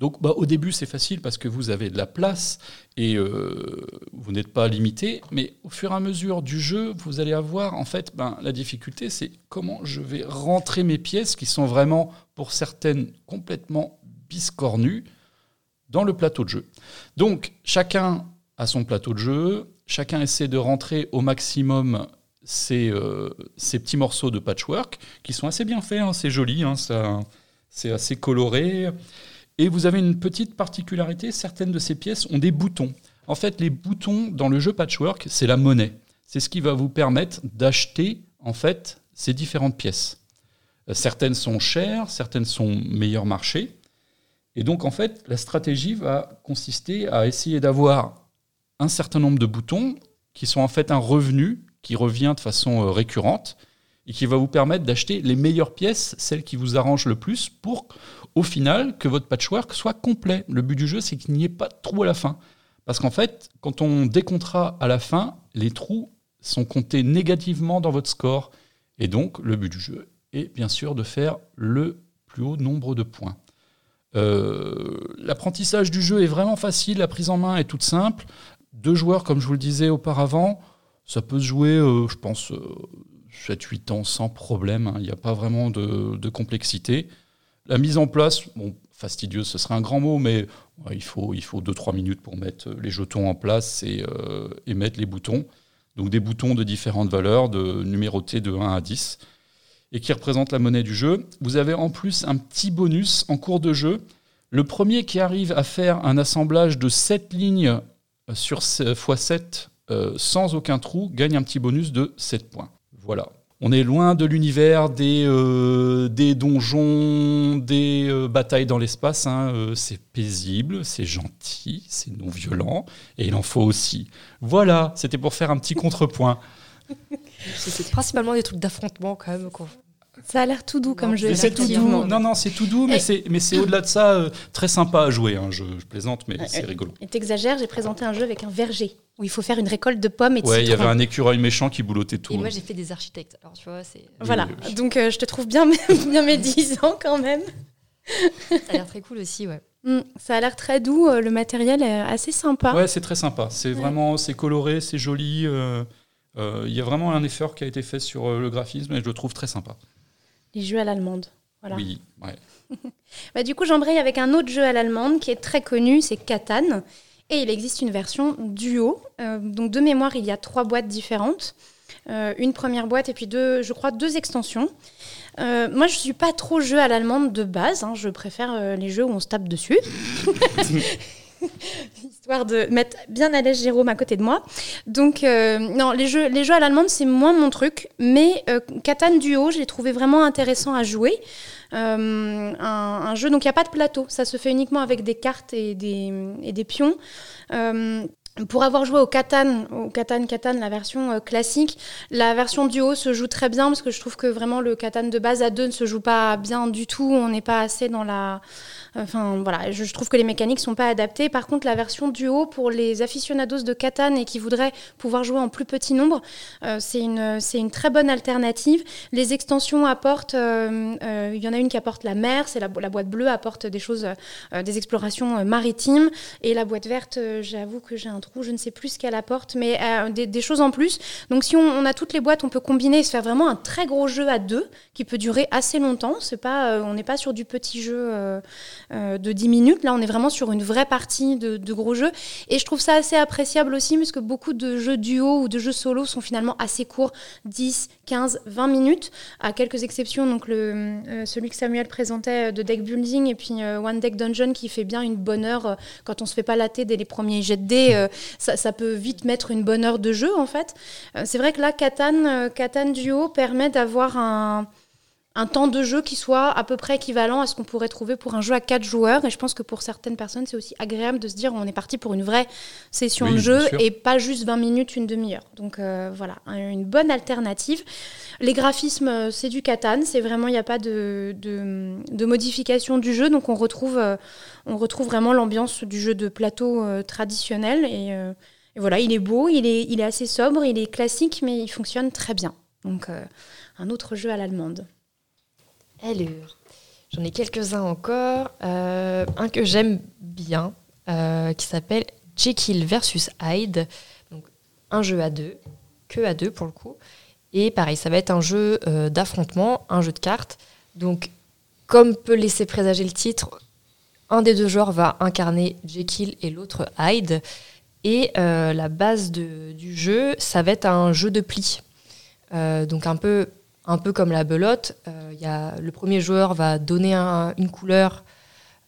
Donc bah, au début c'est facile parce que vous avez de la place et euh, vous n'êtes pas limité, mais au fur et à mesure du jeu, vous allez avoir en fait ben, la difficulté, c'est comment je vais rentrer mes pièces qui sont vraiment pour certaines complètement biscornues dans le plateau de jeu. Donc chacun a son plateau de jeu, chacun essaie de rentrer au maximum ces, euh, petits morceaux de patchwork qui sont assez bien faits, hein, c'est joli, hein, c'est assez coloré. Et vous avez une petite particularité, certaines de ces pièces ont des boutons. En fait, les boutons dans le jeu patchwork, c'est la monnaie. c'est ce qui va vous permettre d'acheter en fait ces différentes pièces. Euh, certaines sont chères, certaines sont meilleur marché. Et donc en fait, la stratégie va consister à essayer d'avoir un certain nombre de boutons qui sont en fait un revenu qui revient de façon euh, récurrente et qui va vous permettre d'acheter les meilleures pièces, celles qui vous arrangent le plus, pour au final que votre patchwork soit complet. Le but du jeu, c'est qu'il n'y ait pas de trous à la fin. Parce qu'en fait, quand on décomptera à la fin, les trous sont comptés négativement dans votre score. Et donc, le but du jeu est bien sûr de faire le plus haut nombre de points. Euh, l'apprentissage du jeu est vraiment facile, la prise en main est toute simple. Deux joueurs, comme je vous le disais auparavant, ça peut se jouer, euh, je pense, 7-8 euh, ans sans problème. Hein. Il n'y a pas vraiment de, complexité. La mise en place, bon, fastidieuse, ce serait un grand mot, mais il faut 2-3 il faut minutes pour mettre les jetons en place et, et, mettre les boutons. Donc des boutons de différentes valeurs, de numérotés de 1 à 10 et qui représente la monnaie du jeu. Vous avez en plus un petit bonus en cours de jeu. Le premier qui arrive à faire un assemblage de 7 lignes sur x7 euh, sans aucun trou gagne un petit bonus de 7 points. Voilà. On est loin de l'univers des, euh, des donjons, des euh, batailles dans l'espace. Hein. c'est paisible, c'est gentil, c'est non violent, et il en faut aussi. Voilà, c'était pour faire un petit contrepoint. C'est principalement des trucs d'affrontement quand même. Ça a l'air tout doux comme jeu. C'est tout doux. Non, non, c'est tout doux, mais c'est, mais c'est au-delà de ça euh, très sympa à jouer. Hein. Je, plaisante, mais c'est rigolo. Et t'exagères, j'ai présenté un jeu avec un verger où il faut faire une récolte de pommes et de Ouais, il y avait un écureuil méchant qui boulottait tout. Et moi, j'ai fait des architectes. Alors, tu vois, c'est. Voilà. Donc, euh, je te trouve bien, bien médisant quand même. Ça a l'air très cool aussi, ouais. Mm, ça a l'air très doux. Euh, le matériel est assez sympa. Ouais, c'est très sympa. C'est vraiment, c'est coloré, c'est joli. Euh, il y a vraiment un effort qui a été fait sur le graphisme et je le trouve très sympa. Les jeux à l'allemande. Voilà. Oui, ouais. bah, du coup, j'embraye avec un autre jeu à l'allemande qui est très connu, c'est Catan. Et il existe une version duo. Euh, donc, de mémoire, il y a trois boîtes différentes. une première boîte et puis deux, je crois, deux extensions. moi, je ne suis pas trop jeu à l'allemande de base. Hein. Je préfère les jeux où on se tape dessus. histoire de mettre bien à l'aise Jérôme à côté de moi. Donc, euh, non, les jeux, les jeux à l'allemande, c'est moins mon truc, mais euh, Duo, je l'ai trouvé vraiment intéressant à jouer. Euh, un, jeu, donc il n'y a pas de plateau, ça se fait uniquement avec des cartes et des, et des pions pour avoir joué au Catan, au Catan Catan, la version classique, la version duo se joue très bien parce que je trouve que vraiment le Catan de base à deux ne se joue pas bien du tout. On n'est pas assez dans la Enfin je, trouve que les mécaniques sont pas adaptées. Par contre, la version duo pour les aficionados de Catan et qui voudraient pouvoir jouer en plus petit nombre, euh, c'est une, très bonne alternative. Les extensions apportent, euh, euh, il y en a une qui apporte la mer, c'est la, boîte bleue apporte des choses, des explorations maritimes, et la boîte verte, j'avoue que j'ai un trou, je ne sais plus ce qu'elle apporte, mais des, choses en plus. Donc si on, a toutes les boîtes, on peut combiner et se faire vraiment un très gros jeu à deux qui peut durer assez longtemps. On n'est pas sur du petit jeu. De 10 minutes. Là, on est vraiment sur une vraie partie de, gros jeux. Et je trouve ça assez appréciable aussi, parce que beaucoup de jeux duo ou de jeux solo sont finalement assez courts, 10, 15, 20 minutes, à quelques exceptions. Donc, le, euh, celui que Samuel présentait euh, de deck building et puis One Deck Dungeon qui fait bien une bonne heure quand on se fait pas latter dès les premiers jets de dés. Ça, ça, peut vite mettre une bonne heure de jeu, en fait. C'est vrai que là, Catan, Catan Duo permet d'avoir un un temps de jeu qui soit à peu près équivalent à ce qu'on pourrait trouver pour un jeu à 4 joueurs. Et je pense que pour certaines personnes, c'est aussi agréable de se dire on est parti pour une vraie session de jeu et pas juste 20 minutes, une demi-heure. Donc euh, voilà, une bonne alternative. Les graphismes, euh, c'est du Catan, c'est vraiment, il n'y a pas de, de, modification du jeu. Donc on retrouve, euh, on retrouve vraiment l'ambiance du jeu de plateau traditionnel. Et, et, voilà, il est beau, il est, il est assez sobre, il est classique, mais il fonctionne très bien. Donc un autre jeu à l'allemande. Alors, j'en ai quelques-uns encore. Euh, un que j'aime bien, euh, qui s'appelle Jekyll versus Hyde. Un jeu à deux, que à deux pour le coup. Et pareil, ça va être un jeu euh, d'affrontement, un jeu de cartes. Donc, comme peut laisser présager le titre, un des deux joueurs va incarner Jekyll et l'autre Hyde. Et la base du jeu, ça va être un jeu de plis. donc un peu un peu comme la belote, euh, le premier joueur va donner une couleur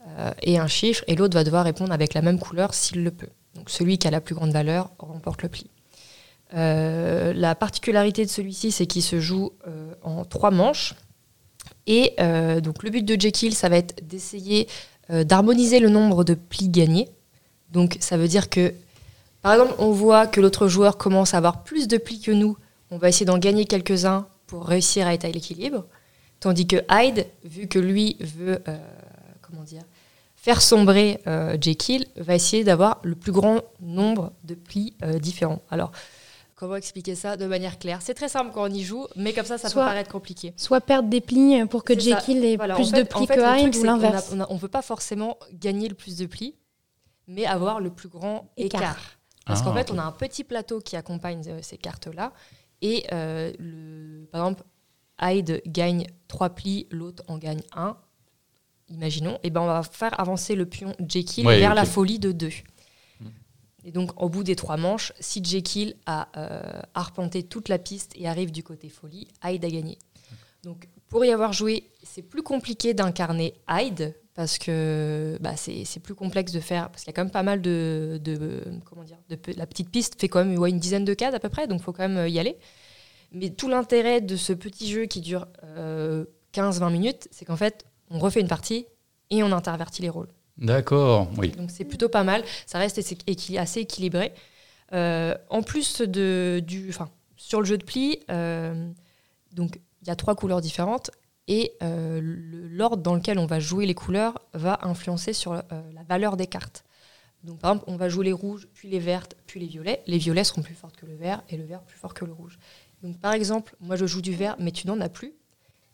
euh, et un chiffre, et l'autre va devoir répondre avec la même couleur s'il le peut. Donc celui qui a la plus grande valeur remporte le pli. Euh, la particularité de celui-ci, c'est qu'il se joue en trois manches. Et donc le but de Jekyll, ça va être d'essayer d'harmoniser le nombre de plis gagnés. Donc ça veut dire que, par exemple, on voit que l'autre joueur commence à avoir plus de plis que nous. On va essayer d'en gagner quelques-uns pour réussir à être à l'équilibre. Tandis que Hyde, vu que lui veut, euh, comment dire, faire sombrer euh, Jekyll, va essayer d'avoir le plus grand nombre de plis euh, différents. Alors, comment expliquer ça de manière claire? C'est très simple quand on y joue, mais comme ça, ça Soit- peut paraître compliqué. Soit perdre des plis pour que. Jekyll ait Voilà, plus en fait- de plis en fait, que Hyde ou l'inverse. On ne peut pas forcément gagner le plus de plis, mais avoir le plus grand Écart. écart. Parce Ah, qu'en fait, ok. on a un petit plateau qui accompagne ces cartes-là. Et euh, le, par exemple, Hyde gagne 3 plis, l'autre en gagne 1. Imaginons. Et ben on va faire avancer le pion Jekyll Ouais, vers la folie de 2. Hmm. Et donc, au bout des trois manches, si Jekyll a euh, arpenté toute la piste et arrive du côté folie, Hyde a gagné. Donc, pour y avoir joué, c'est plus compliqué d'incarner Hyde parce que bah, c'est plus complexe de faire. Parce qu'il y a quand même pas mal de. de comment dire de, La petite piste fait quand même ouais, une dizaine de cases à peu près, donc il faut quand même euh, y aller. Mais tout l'intérêt de ce petit jeu qui dure euh, 15-20 minutes, c'est qu'en fait, on refait une partie et on intervertit les rôles. D'accord, oui. Donc c'est plutôt pas mal. Ça reste assez équi- assez équilibré. Euh, en plus de, du, enfin, sur le jeu de pli, euh, donc il y a trois couleurs différentes et euh, l'ordre dans lequel on va jouer les couleurs va influencer sur euh, la valeur des cartes. Donc par exemple, on va jouer les rouges, puis les vertes, puis les violets. Les violets seront plus fortes que le vert et le vert plus fort que le rouge. Donc par exemple, moi je joue du vert, mais tu n'en as plus.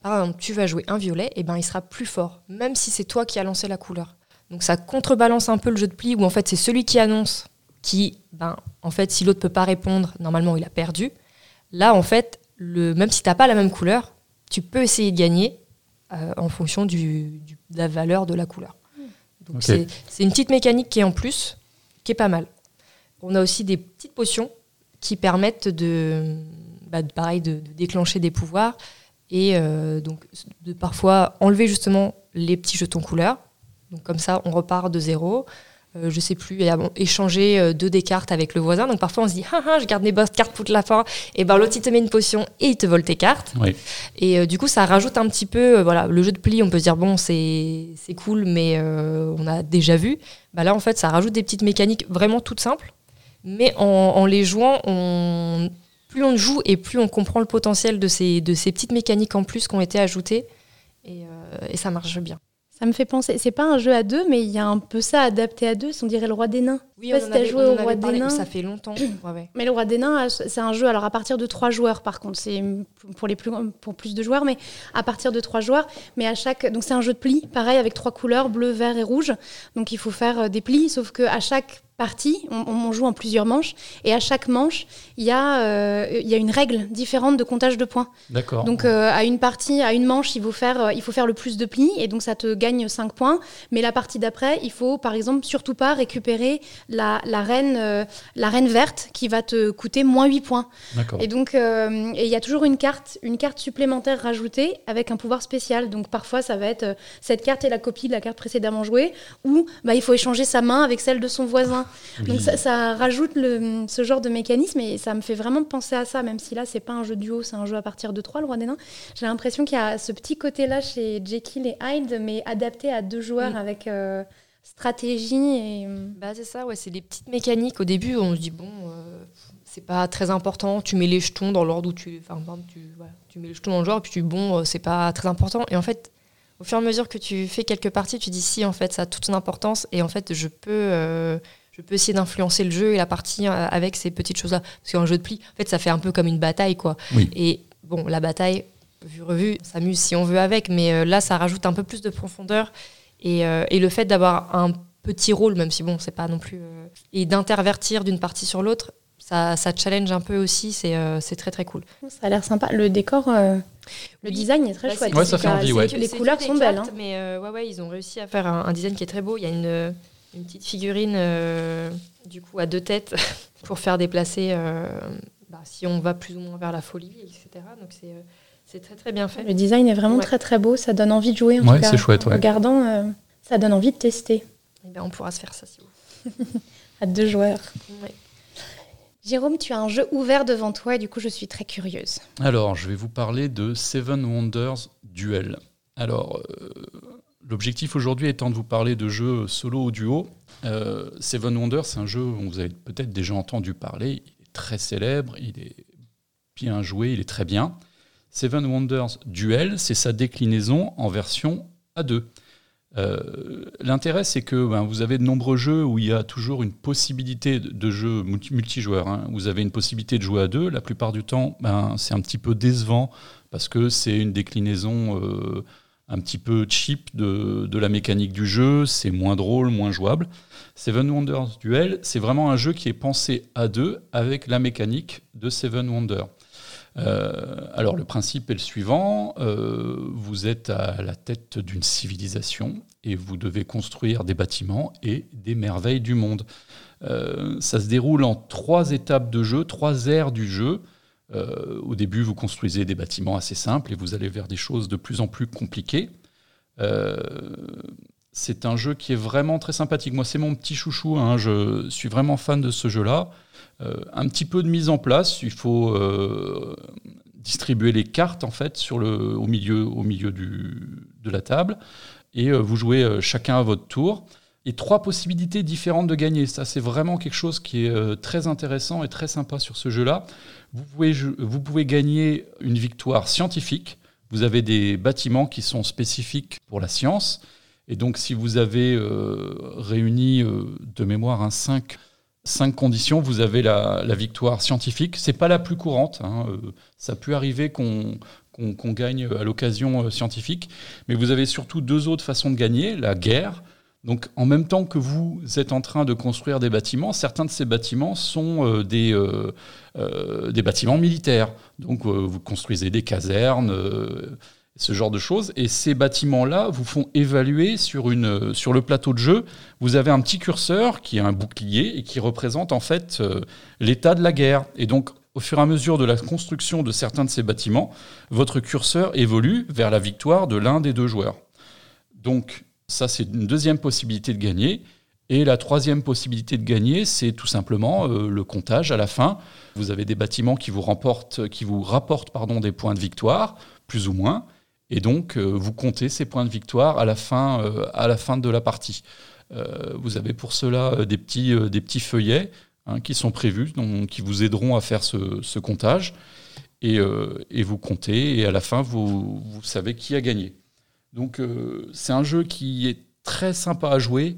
Par exemple, tu vas jouer un violet, et ben il sera plus fort, même si c'est toi qui as lancé la couleur. Donc ça contrebalance un peu le jeu de pli où en fait c'est celui qui annonce qui, ben, en fait, si l'autre peut pas répondre, normalement il a perdu. Là, en fait, le, même si t'as pas la même couleur, tu peux essayer de gagner euh, en fonction du, du- de la valeur de la couleur. Donc Ok. c'est- c'est une petite mécanique qui est en plus, qui est pas mal. On a aussi des petites potions qui permettent de, bah, de- pareil, de, de déclencher des pouvoirs et euh, donc de parfois enlever justement les petits jetons couleurs. Donc comme ça, on repart de zéro. Euh, je sais plus, et, ah bon, échanger euh, deux des cartes avec le voisin. Donc parfois on se dit, ah, ah, je garde mes bonnes cartes pour la fin. Et ben l'autre il te met une potion et il te vole tes cartes. Oui. Et euh, du coup ça rajoute un petit peu, voilà, le jeu de pli, on peut se dire bon c'est c'est cool, mais on a déjà vu. Bah là en fait ça rajoute des petites mécaniques vraiment toutes simples, mais en, en les jouant, on, plus on joue et plus on comprend le potentiel de ces de ces petites mécaniques en plus qui ont été ajoutées. Et, et ça marche bien. Ça me fait penser, c'est pas un jeu à deux, mais il y a un peu ça adapté à deux, on dirait le roi des nains. Oui, pas si t'as joué au Roi des parlé, Nains. Ça fait longtemps. Ouais, ouais. Mais le roi des nains, c'est un jeu, alors à partir de trois joueurs par contre, c'est pour, les plus, pour plus de joueurs, mais à partir de trois joueurs, mais à chaque, donc c'est un jeu de plis, pareil, avec trois couleurs, bleu, vert et rouge, donc il faut faire euh, des plis, sauf que à chaque partie, on, on joue en plusieurs manches, et à chaque manche, il y, a, euh, y a une règle différente de comptage de points. D'accord. Donc euh, à une partie, à une manche, il faut faire, euh, il faut faire le plus de plis et donc ça te gagne 5 points. Mais la partie d'après, il faut par exemple surtout pas récupérer la, la reine, euh, la reine verte qui va te coûter moins 8 points. D'accord. Et donc il y a toujours une carte, une carte supplémentaire rajoutée avec un pouvoir spécial. Donc parfois ça va être cette carte est la copie de la carte précédemment jouée ou bah, il faut échanger sa main avec celle de son voisin. Donc ça, ça rajoute le- ce genre de mécanisme et ça me fait vraiment penser à ça, même si là c'est pas un jeu duo, c'est un jeu à partir de 3, le roi des nains. J'ai l'impression qu'il y a ce petit côté-là chez Jekyll et Hyde, mais adapté à deux joueurs avec euh, stratégie et... Bah, c'est ça, ouais, c'est des petites mécaniques. Au début, on se dit, bon, euh, c'est pas très important, tu mets les jetons dans l'ordre où tu. Enfin, tu, voilà, tu mets les jetons dans le genre, puis tu bon, euh, c'est pas très important. Et en fait, au fur et à mesure que tu fais quelques parties, tu dis, si, en fait, ça a toute son importance, et en fait, je peux. euh, je peux essayer d'influencer le jeu et la partie euh, avec ces petites choses-là. Parce qu'un jeu de pli, en fait, ça fait un peu comme une bataille, quoi. Oui. Et bon, la bataille, vu revu, on s'amuse si on veut avec, mais euh, là, ça rajoute un peu plus de profondeur. Et, euh, et le fait d'avoir un petit rôle, même si bon, c'est pas non plus. euh, et d'intervertir d'une partie sur l'autre, ça, ça challenge un peu aussi, c'est euh, c'est très très cool. Ça a l'air sympa. Le décor, euh, le Oui. design est très Bah, chouette. Ouais, ça fait envie, ouais. Les couleurs sont belles. hein. Mais euh, ouais, ouais, ils ont réussi à faire un, un design qui est très beau. Il y a une, une petite figurine, euh, du coup, à deux têtes pour faire déplacer euh, bah, si on va plus ou moins vers la folie, etc. Donc c'est euh, c'est très très bien fait. Le design est vraiment Ouais. très très beau, ça donne envie de jouer en Ouais, tout cas. c'est chouette, ouais. En regardant, euh, ça donne envie de tester Eh ben, on pourra se faire ça si vous à deux joueurs. Jérôme, tu as un jeu ouvert devant toi et du coup je suis très curieuse. Alors, je vais vous parler de Seven Wonders Duel. Alors, euh, l'objectif aujourd'hui étant de vous parler de jeux solo ou duo. Euh, Seven Wonders, c'est un jeu dont vous avez peut-être déjà entendu parler. Il est très célèbre, il est bien joué, il est très bien. Seven Wonders Duel, c'est sa déclinaison en version A2. Euh, l'intérêt, c'est que ben, vous avez de nombreux jeux où il y a toujours une possibilité de, jeu multijoueur. Hein. Vous avez une possibilité de jouer à deux. La plupart du temps, ben, c'est un petit peu décevant parce que c'est une déclinaison euh, un petit peu cheap de, la mécanique du jeu. C'est moins drôle, moins jouable. Seven Wonders Duel, c'est vraiment un jeu qui est pensé à deux avec la mécanique de Seven Wonders. Euh, alors le principe est le suivant, euh, vous êtes à la tête d'une civilisation et vous devez construire des bâtiments et des merveilles du monde. Euh, ça se déroule en trois étapes de jeu, trois aires du jeu. Au début, vous construisez des bâtiments assez simples et vous allez vers des choses de plus en plus compliquées. c'est un jeu qui est vraiment très sympathique. Moi, c'est mon petit chouchou. Hein. Je suis vraiment fan de ce jeu-là. Euh, un petit peu de mise en place. Il faut euh, distribuer les cartes en fait sur le, au milieu, au milieu du, de la table et euh, vous jouez chacun à votre tour. Et trois possibilités différentes de gagner. Ça, c'est vraiment quelque chose qui est très intéressant et très sympa sur ce jeu-là. Vous pouvez, vous pouvez gagner une victoire scientifique. Vous avez des bâtiments qui sont spécifiques pour la science. Et donc, si vous avez réuni de mémoire 5 cinq conditions, vous avez la, victoire scientifique. C'est pas la plus courante. Hein, euh, ça peut arriver qu'on gagne à l'occasion euh, scientifique, mais vous avez surtout deux autres façons de gagner la guerre. Donc, en même temps que vous êtes en train de construire des bâtiments, certains de ces bâtiments sont euh, des, des bâtiments militaires. Donc, vous construisez des casernes ce genre de choses. Et ces bâtiments-là vous font évaluer sur, une, sur le plateau de jeu. Vous avez un petit curseur qui a un bouclier et qui représente en fait euh, l'état de la guerre. Et donc, au fur et à mesure de la construction de certains de ces bâtiments, votre curseur évolue vers la victoire de l'un des deux joueurs. Donc, ça, c'est une deuxième possibilité de gagner. Et la troisième possibilité de gagner, c'est tout simplement euh, le comptage à la fin. Vous avez des bâtiments qui vous, remportent, qui vous rapportent pardon, des points de victoire, plus ou moins. Et donc, euh, vous comptez ces points de victoire à la fin, euh, de la partie. Vous avez pour cela des petits, feuillets hein, qui sont prévus, qui vous aideront à faire ce, comptage. Et, vous comptez, et à la fin, vous savez qui a gagné. Donc, c'est un jeu qui est très sympa à jouer,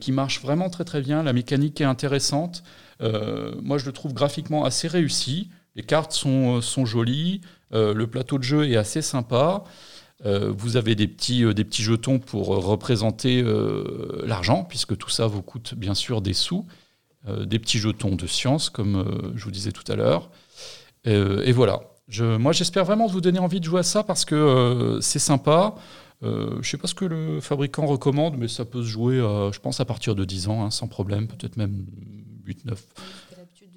qui marche vraiment très très bien. La mécanique est intéressante. moi, je le trouve graphiquement assez réussi. Les cartes sont, sont jolies. le plateau de jeu est assez sympa. Euh, vous avez des petits, euh, des petits jetons pour représenter euh, l'argent, puisque tout ça vous coûte bien sûr des sous. des petits jetons de science, comme je vous disais tout à l'heure. et voilà. Moi, j'espère vraiment vous donner envie de jouer à ça parce que c'est sympa. Je ne sais pas ce que le fabricant recommande, mais ça peut se jouer, je pense, à partir de 10 ans, hein, sans problème, peut-être même 8-9.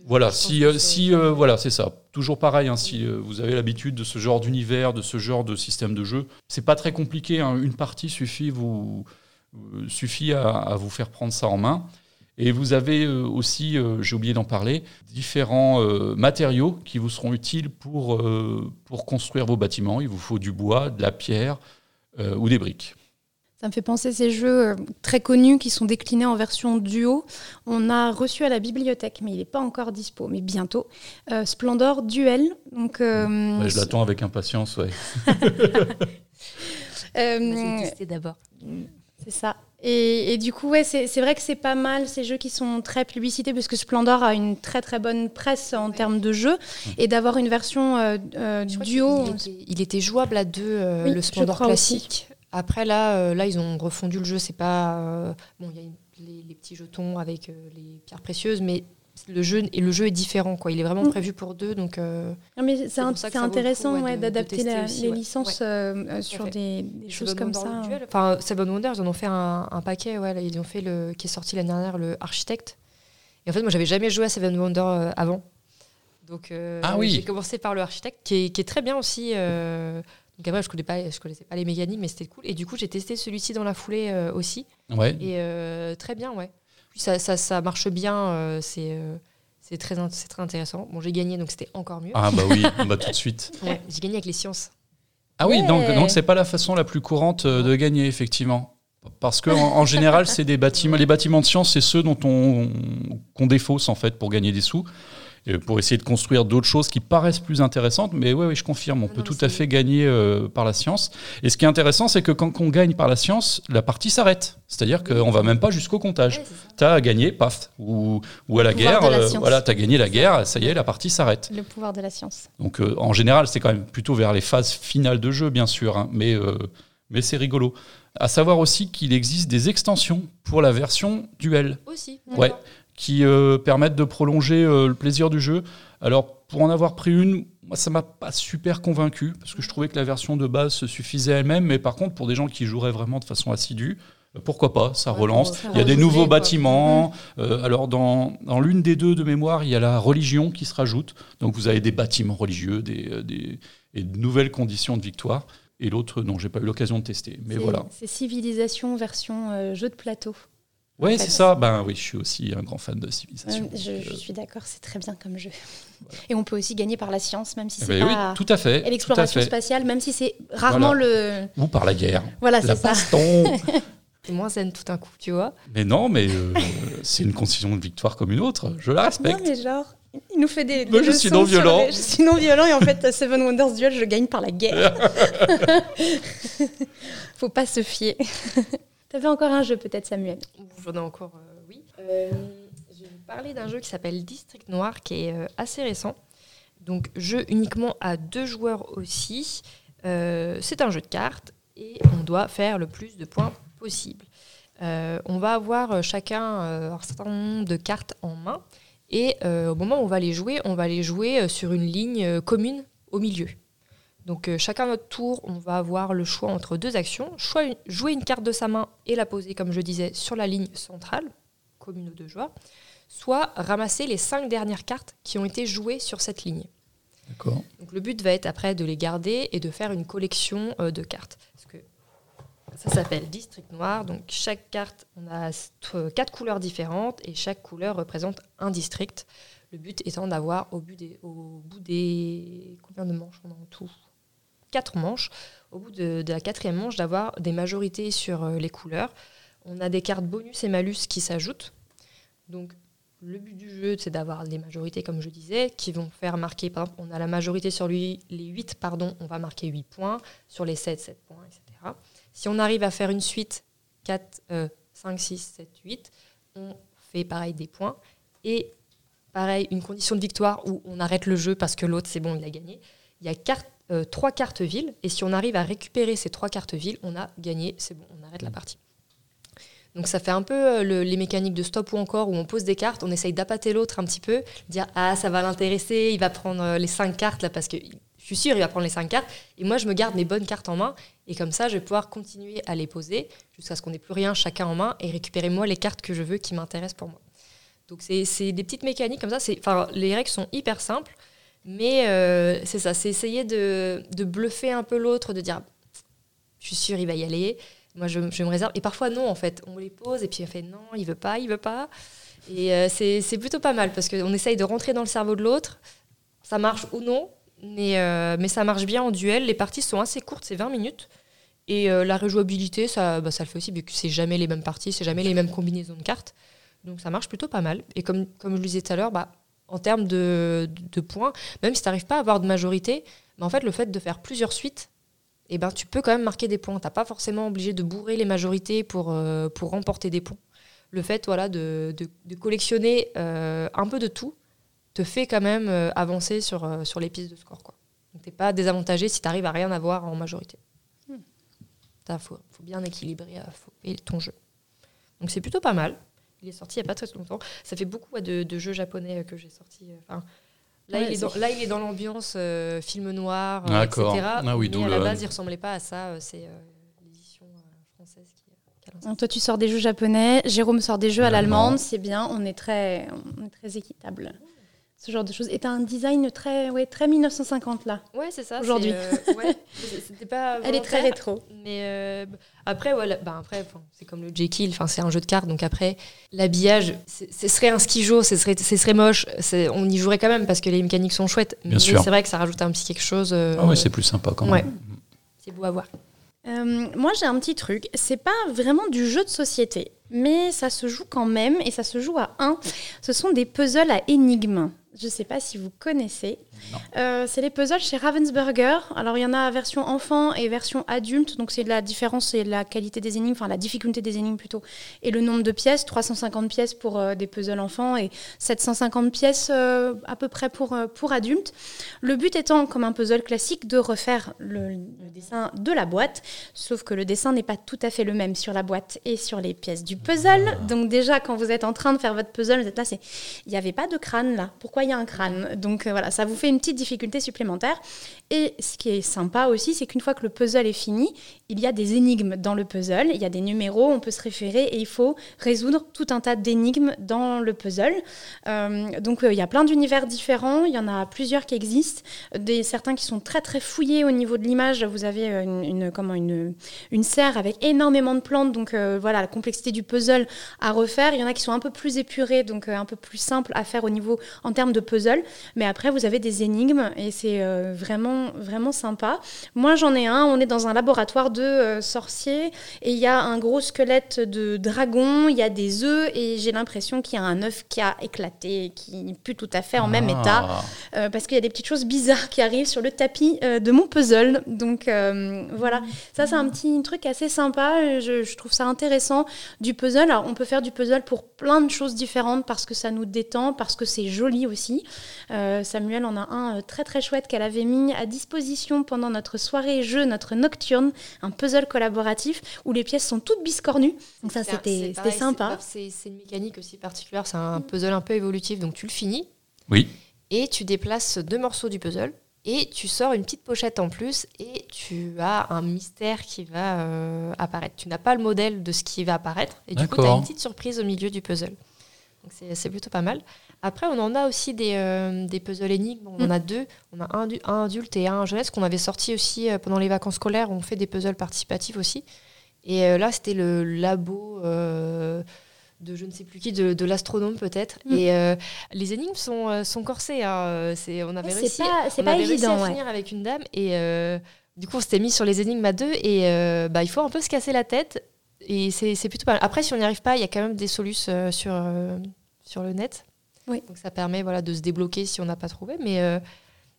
Voilà, si, euh, si euh, voilà, c'est ça. Toujours pareil, hein, si euh, vous avez l'habitude de ce genre d'univers, de ce genre de système de jeu, c'est pas très compliqué. Hein. Une partie suffit, vous, suffit à, vous faire prendre ça en main. Et vous avez aussi, j'ai oublié d'en parler, différents matériaux qui vous seront utiles pour, pour construire vos bâtiments. Il vous faut du bois, de la pierre ou des briques. Ça me fait penser à ces jeux euh, très connus qui sont déclinés en version duo. On a reçu à la bibliothèque, mais il n'est pas encore dispo, mais bientôt. Euh, Splendor Duel. Donc, euh, je l'attends avec impatience, ouais. euh, tester d'abord. C'est ça. Et, du coup, ouais, c'est vrai que c'est pas mal ces jeux qui sont très publicités parce que Splendor a une très très bonne presse en termes de jeux et d'avoir une version duo. Il était, jouable à deux, le Splendor classique. Après, là, euh, là, ils ont refondu le jeu. C'est pas. Euh, bon, il y a les, petits jetons avec euh, les pierres précieuses, mais le jeu, et le jeu est différent. Quoi. Il est vraiment mm. prévu pour deux. Donc, mais c'est intéressant d'adapter les licences sur des, choses comme ça. Enfin, Seven Wonders, ils en ont fait un, paquet. Ouais, ils ont fait le qui est sorti l'année dernière, le Architect. Et en fait, moi, j'avais jamais joué à Seven Wonders avant. Donc, ah oui. j'ai commencé par le Architect, qui est, qui est très bien aussi. Donc après, je connais pas, je connaissais pas les mécaniques, mais c'était cool. Et du coup, j'ai testé celui-ci dans la foulée euh, aussi. Ouais. Et euh, très bien, ouais. Ça, ça, ça marche bien. Euh, c'est C'est très, très intéressant. Bon, j'ai gagné, donc c'était encore mieux. Ah bah oui, bah tout de suite. Ouais, j'ai gagné avec les sciences. Ah oui, donc Ouais. donc c'est pas la façon la plus courante euh, de gagner effectivement. Parce que en, en général, c'est des bâtiments, les bâtiments de science, c'est ceux dont on qu'on défausse en fait pour gagner des sous, pour essayer de construire d'autres choses qui paraissent plus intéressantes. Mais oui, je confirme, on Ah peut non, tout à fait gagner euh, par la science. Et ce qui est intéressant, c'est que quand on gagne par la science, la partie s'arrête. C'est-à-dire qu'on va même pas jusqu'au comptage. Ouais. Tu as gagné, paf, ou, ou à la guerre, la euh, voilà, tu as gagné la guerre, ça y est, la partie s'arrête. Le pouvoir de la science. Donc euh, en général, c'est quand même plutôt vers les phases finales de jeu, bien sûr, hein, mais, mais c'est rigolo. À savoir aussi qu'il existe des extensions pour la version duel Aussi. Ouais. Qui euh, permettent de prolonger euh, le plaisir du jeu. Alors pour en avoir pris une, moi ça m'a pas super convaincu parce que je trouvais que la version de base se suffisait elle-même, mais par contre pour des gens qui joueraient vraiment de façon assidue, euh, pourquoi pas, ça Ouais, relance. Il y a des nouveaux quoi. bâtiments. Euh, alors dans, dans l'une des deux de mémoire, il y a la religion qui se rajoute. Donc vous avez des bâtiments religieux, des, des- et de nouvelles conditions de victoire. Et l'autre, non, j'ai pas eu l'occasion de tester. Mais C'est- voilà. C'est civilisation version euh, jeu de plateau. Fait. c'est ça. Ben oui, je suis aussi un grand fan de Euh, civilisation. je, euh, suis d'accord, c'est très bien comme jeu. Et on peut aussi gagner par la science, même si eh c'est ben pas. oui, tout à fait. Et l'exploration spatiale, même si c'est rarement le. Ou par la guerre. Voilà, c'est ça. baston. C'est moins zen tout d'un coup, tu vois. mais non, mais euh, c'est une condition de victoire comme une autre. Je la Non, respecte. mais genre, il nous fait des. Moi, des je suis non violent. les- Je suis non violent et en fait, Seven Wonders Duel, je gagne par la guerre. Faut pas se fier. T'avais encore un jeu, peut-être, Samuel. J'en ai encore, euh, oui. Euh, je vais vous parler d'un jeu qui s'appelle District Noir, qui est euh, assez récent. Donc, jeu uniquement à deux joueurs aussi. Euh, c'est un jeu de cartes et on doit faire le plus de points possible. Euh, on va avoir chacun euh, un certain nombre de cartes en main et euh, au moment où on va les jouer, on va les jouer sur une ligne commune au milieu. Donc euh, chacun notre tour, on va avoir le choix entre deux actions, Choix- jouer une carte de sa main et la poser, comme je disais, sur la ligne centrale, commune aux deux joueurs, soit ramasser les cinq dernières cartes qui ont été jouées sur cette ligne. D'accord. Donc le but va être après de les garder et de faire une collection euh, de cartes. Parce que ça s'appelle District Noir. Donc chaque carte, on a euh, quatre couleurs différentes et chaque couleur représente un district. Le but étant d'avoir au, but des- au bout des... Combien de manches on a en tout? Quatre manches. Au bout de, la quatrième manche, d'avoir des majorités sur euh, les couleurs. On a des cartes bonus et malus qui s'ajoutent. Donc le but du jeu, c'est d'avoir des majorités, comme je disais, qui vont faire marquer, par exemple, on a la majorité sur lui, les 8, pardon, on va marquer 8 points, sur les 7, 7 points, etc. Si on arrive à faire une suite 4, euh, 5, 6, 7, 8, on fait pareil des points. Et pareil, une condition de victoire où on arrête le jeu parce que l'autre, c'est bon, il a gagné. Il y a carte, euh, trois cartes villes, et si on arrive à récupérer ces trois cartes villes, on a gagné, c'est bon, on arrête la partie. Donc ça fait un peu euh, le- les mécaniques de stop ou encore où on pose des cartes, on essaye d'appâter l'autre un petit peu, dire ah ça va l'intéresser, il va prendre euh, les cinq cartes là parce que je suis sûre il va prendre les cinq cartes. Et moi je me garde mes bonnes cartes en main. Et comme ça je vais pouvoir continuer à les poser jusqu'à ce qu'on n'ait plus rien chacun en main et récupérer moi les cartes que je veux qui m'intéressent pour moi. Donc c'est des petites mécaniques comme ça, les règles sont hyper simples mais euh, c'est ça, c'est essayer de, de bluffer un peu l'autre, de dire je suis sûre il va y aller. Moi, je, je me réserve. Et parfois, non, en fait. On les pose et puis on fait non, il veut pas, il veut pas. Et euh, c'est plutôt pas mal parce qu'on essaye de rentrer dans le cerveau de l'autre. Ça marche ou non, mais, euh, mais ça marche bien en duel. Les parties sont assez courtes, c'est 20 minutes. Et euh, la rejouabilité, ça, bah, ça le fait aussi, vu que c'est jamais les mêmes parties, c'est jamais les mêmes combinaisons de cartes. Donc ça marche plutôt pas mal. Et comme, comme je le disais tout à l'heure, bah, en termes de, de points, même si tu n'arrives pas à avoir de majorité, bah, en fait, le fait de faire plusieurs suites, eh ben, tu peux quand même marquer des points. Tu n'as pas forcément obligé de bourrer les majorités pour, euh, pour remporter des points. Le fait voilà, de, de- de collectionner euh, un peu de tout te fait quand même euh, avancer sur, sur les pistes de score. Quoi. Donc tu n'es pas désavantagé si tu arrives à rien avoir en majorité. Il faut, faut bien équilibrer faut- et ton jeu. Donc c'est plutôt pas mal. Il est sorti il n'y a pas très longtemps. Ça fait beaucoup ouais, de, de jeux japonais euh, que j'ai sortis. euh, enfin, Là, Ouais, il est dans, là, il est dans l'ambiance euh, film noir, euh, etc. Ah oui, mais d'où à la base, il ressemblait pas à ça. C'est euh, l'édition euh, française qui, qui a lancé Donc, toi, tu sors des jeux japonais, Jérôme sort des jeux à L'allemand. l'allemande, c'est bien, on est très, on est très équitable ce genre de choses. Et t'as un design très, ouais, très 1950 là. Ouais, c'est ça. Aujourd'hui. euh, ouais, c'était pas Elle est très rétro. Mais euh, après, voilà, bah après, c'est comme le Jekyll, enfin, c'est un jeu de cartes, donc après, l'habillage, ce serait un skijo, ce serait, ce serait moche, on y jouerait quand même parce que les mécaniques sont chouettes. Bien mais sûr. c'est vrai que ça rajoute un petit quelque chose. euh, Ah ouais, c'est plus sympa quand ouais. même. c'est beau à voir. Euh, moi, j'ai un petit truc. C'est pas vraiment du jeu de société, mais ça se joue quand même et ça se joue à 1. Ce sont des puzzles à énigmes. Je sais pas si vous connaissez. Euh, c'est les puzzles chez Ravensburger. Alors, il y en a version enfant et version adulte. Donc, c'est la différence, c'est la qualité des énigmes, enfin la difficulté des énigmes plutôt, et le nombre de pièces. 350 pièces pour euh, des puzzles enfants et 750 pièces euh, à peu près pour, pour adultes. Le but étant, comme un puzzle classique, de refaire le, le dessin de la boîte, sauf que le dessin n'est pas tout à fait le même sur la boîte et sur les pièces du puzzle. Donc déjà, quand vous êtes en train de faire votre puzzle, vous êtes là, c'est, il n'y avait pas de crâne là. Pourquoi il y a un crâne? Donc voilà, ça vous fait une petite difficulté supplémentaire. Et ce qui est sympa aussi, c'est qu'une fois que le puzzle est fini, il y a des énigmes dans le puzzle, il y a des numéros, on peut se référer et il faut résoudre tout un tas d'énigmes dans le puzzle. Euh, donc euh, il y a plein d'univers différents, il y en a plusieurs qui existent, des, certains qui sont très très fouillés au niveau de l'image. Vous avez euh, une, comment, une, une serre avec énormément de plantes, donc voilà la complexité du puzzle à refaire. Il y en a qui sont un peu plus épurés, donc un peu plus simples à faire au niveau en termes de puzzle. Mais après vous avez des énigmes et c'est euh, vraiment vraiment sympa. Moi j'en ai un, on est dans un laboratoire de euh, sorciers et il y a un gros squelette de dragon, il y a des œufs et j'ai l'impression qu'il y a un œuf qui a éclaté, qui n'est plus tout à fait en même Ah. état. Euh, parce qu'il y a des petites choses bizarres qui arrivent sur le tapis euh, de mon puzzle. Donc voilà, ça c'est un petit truc assez sympa. Je, je trouve ça intéressant du puzzle. Alors on peut faire du puzzle pour plein de choses différentes parce que ça nous détend, parce que c'est joli aussi. Samuel en a un euh, très très chouette qu'elle avait mis à disposition pendant notre soirée jeu, notre nocturne, un puzzle collaboratif où les pièces sont toutes biscornues. Donc ça c'était sympa. C'est c'est une mécanique aussi particulière, c'est un puzzle un peu évolutif, donc tu le finis Oui. et tu déplaces deux morceaux du puzzle et tu sors une petite pochette en plus et tu as un mystère qui va euh, apparaître. Tu n'as pas le modèle de ce qui va apparaître et du coup tu as une petite surprise au milieu du puzzle. Donc c'est c'est plutôt pas mal. Après on en a aussi des, euh, des puzzles énigmes, on en Mm. a deux. On a un, un adulte et un jeunesse qu'on avait sorti aussi euh, pendant les vacances scolaires, on fait des puzzles participatifs aussi. Et euh, là c'était le labo... de je ne sais plus qui, de, de l'astronome peut-être. Mm. Et euh, les énigmes sont, sont corsées. hein. C'est, on avait réussi, pas, c'est on pas avait réussi évident. à ouais. finir avec une dame et euh, du coup on s'était mis sur les énigmes à deux et euh, bah, il faut un peu se casser la tête et c'est, plutôt pas mal. Après si on n'y arrive pas, il y a quand même des solutions sur, sur le net. Donc ça permet voilà, de se débloquer si on n'a pas trouvé. Mais euh,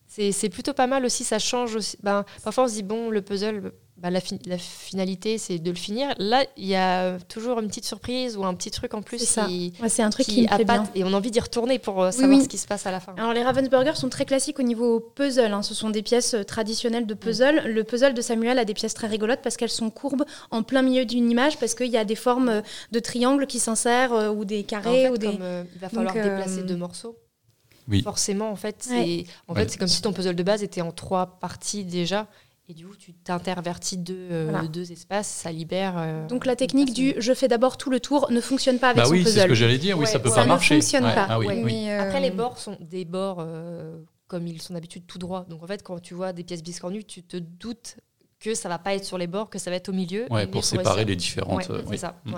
c'est, c'est plutôt pas mal aussi, ça change aussi. Ben, parfois on se dit bon le puzzle, bah, la, fi- la finalité c'est de le finir. Là il y a toujours une petite surprise ou un petit truc en plus C'est Ouais, c'est un truc qui qui me plaît appâte bien. et on a envie d'y retourner pour euh, savoir oui. ce qui se passe à la fin. Alors les Ravensburger sont très classiques au niveau puzzle. hein. Ce sont des pièces euh, traditionnelles de puzzle. Le puzzle de Samuel a des pièces très rigolotes parce qu'elles sont courbes en plein milieu d'une image parce qu'il y a des formes euh, de triangles qui s'insèrent euh, ou des En carrés fait, ou des. comme, euh, il va falloir Donc, euh, déplacer deux morceaux. Oui. Forcément, en fait, c'est Ouais. en Ouais. fait, c'est comme si ton puzzle de base était en trois parties déjà. Et du coup, tu t'intervertis deux, euh, Voilà. deux espaces, ça libère. euh, Donc la technique du je fais d'abord tout le tour ne fonctionne pas avec Bah son oui, c'est ce puzzle. que j'allais dire. Oui, Ouais, ça peut ça pas ne marcher. fonctionne pas. Ah oui, Ouais. oui. Mais, euh, Après, les bords sont des bords euh, comme ils sont d'habitude tout droits. Donc en fait, quand tu vois des pièces biscornues, tu te doutes que ça va pas être sur les bords, que ça va être au milieu. Ouais, pour séparer les différentes. Ouais, euh, c'est oui. ça. Mm.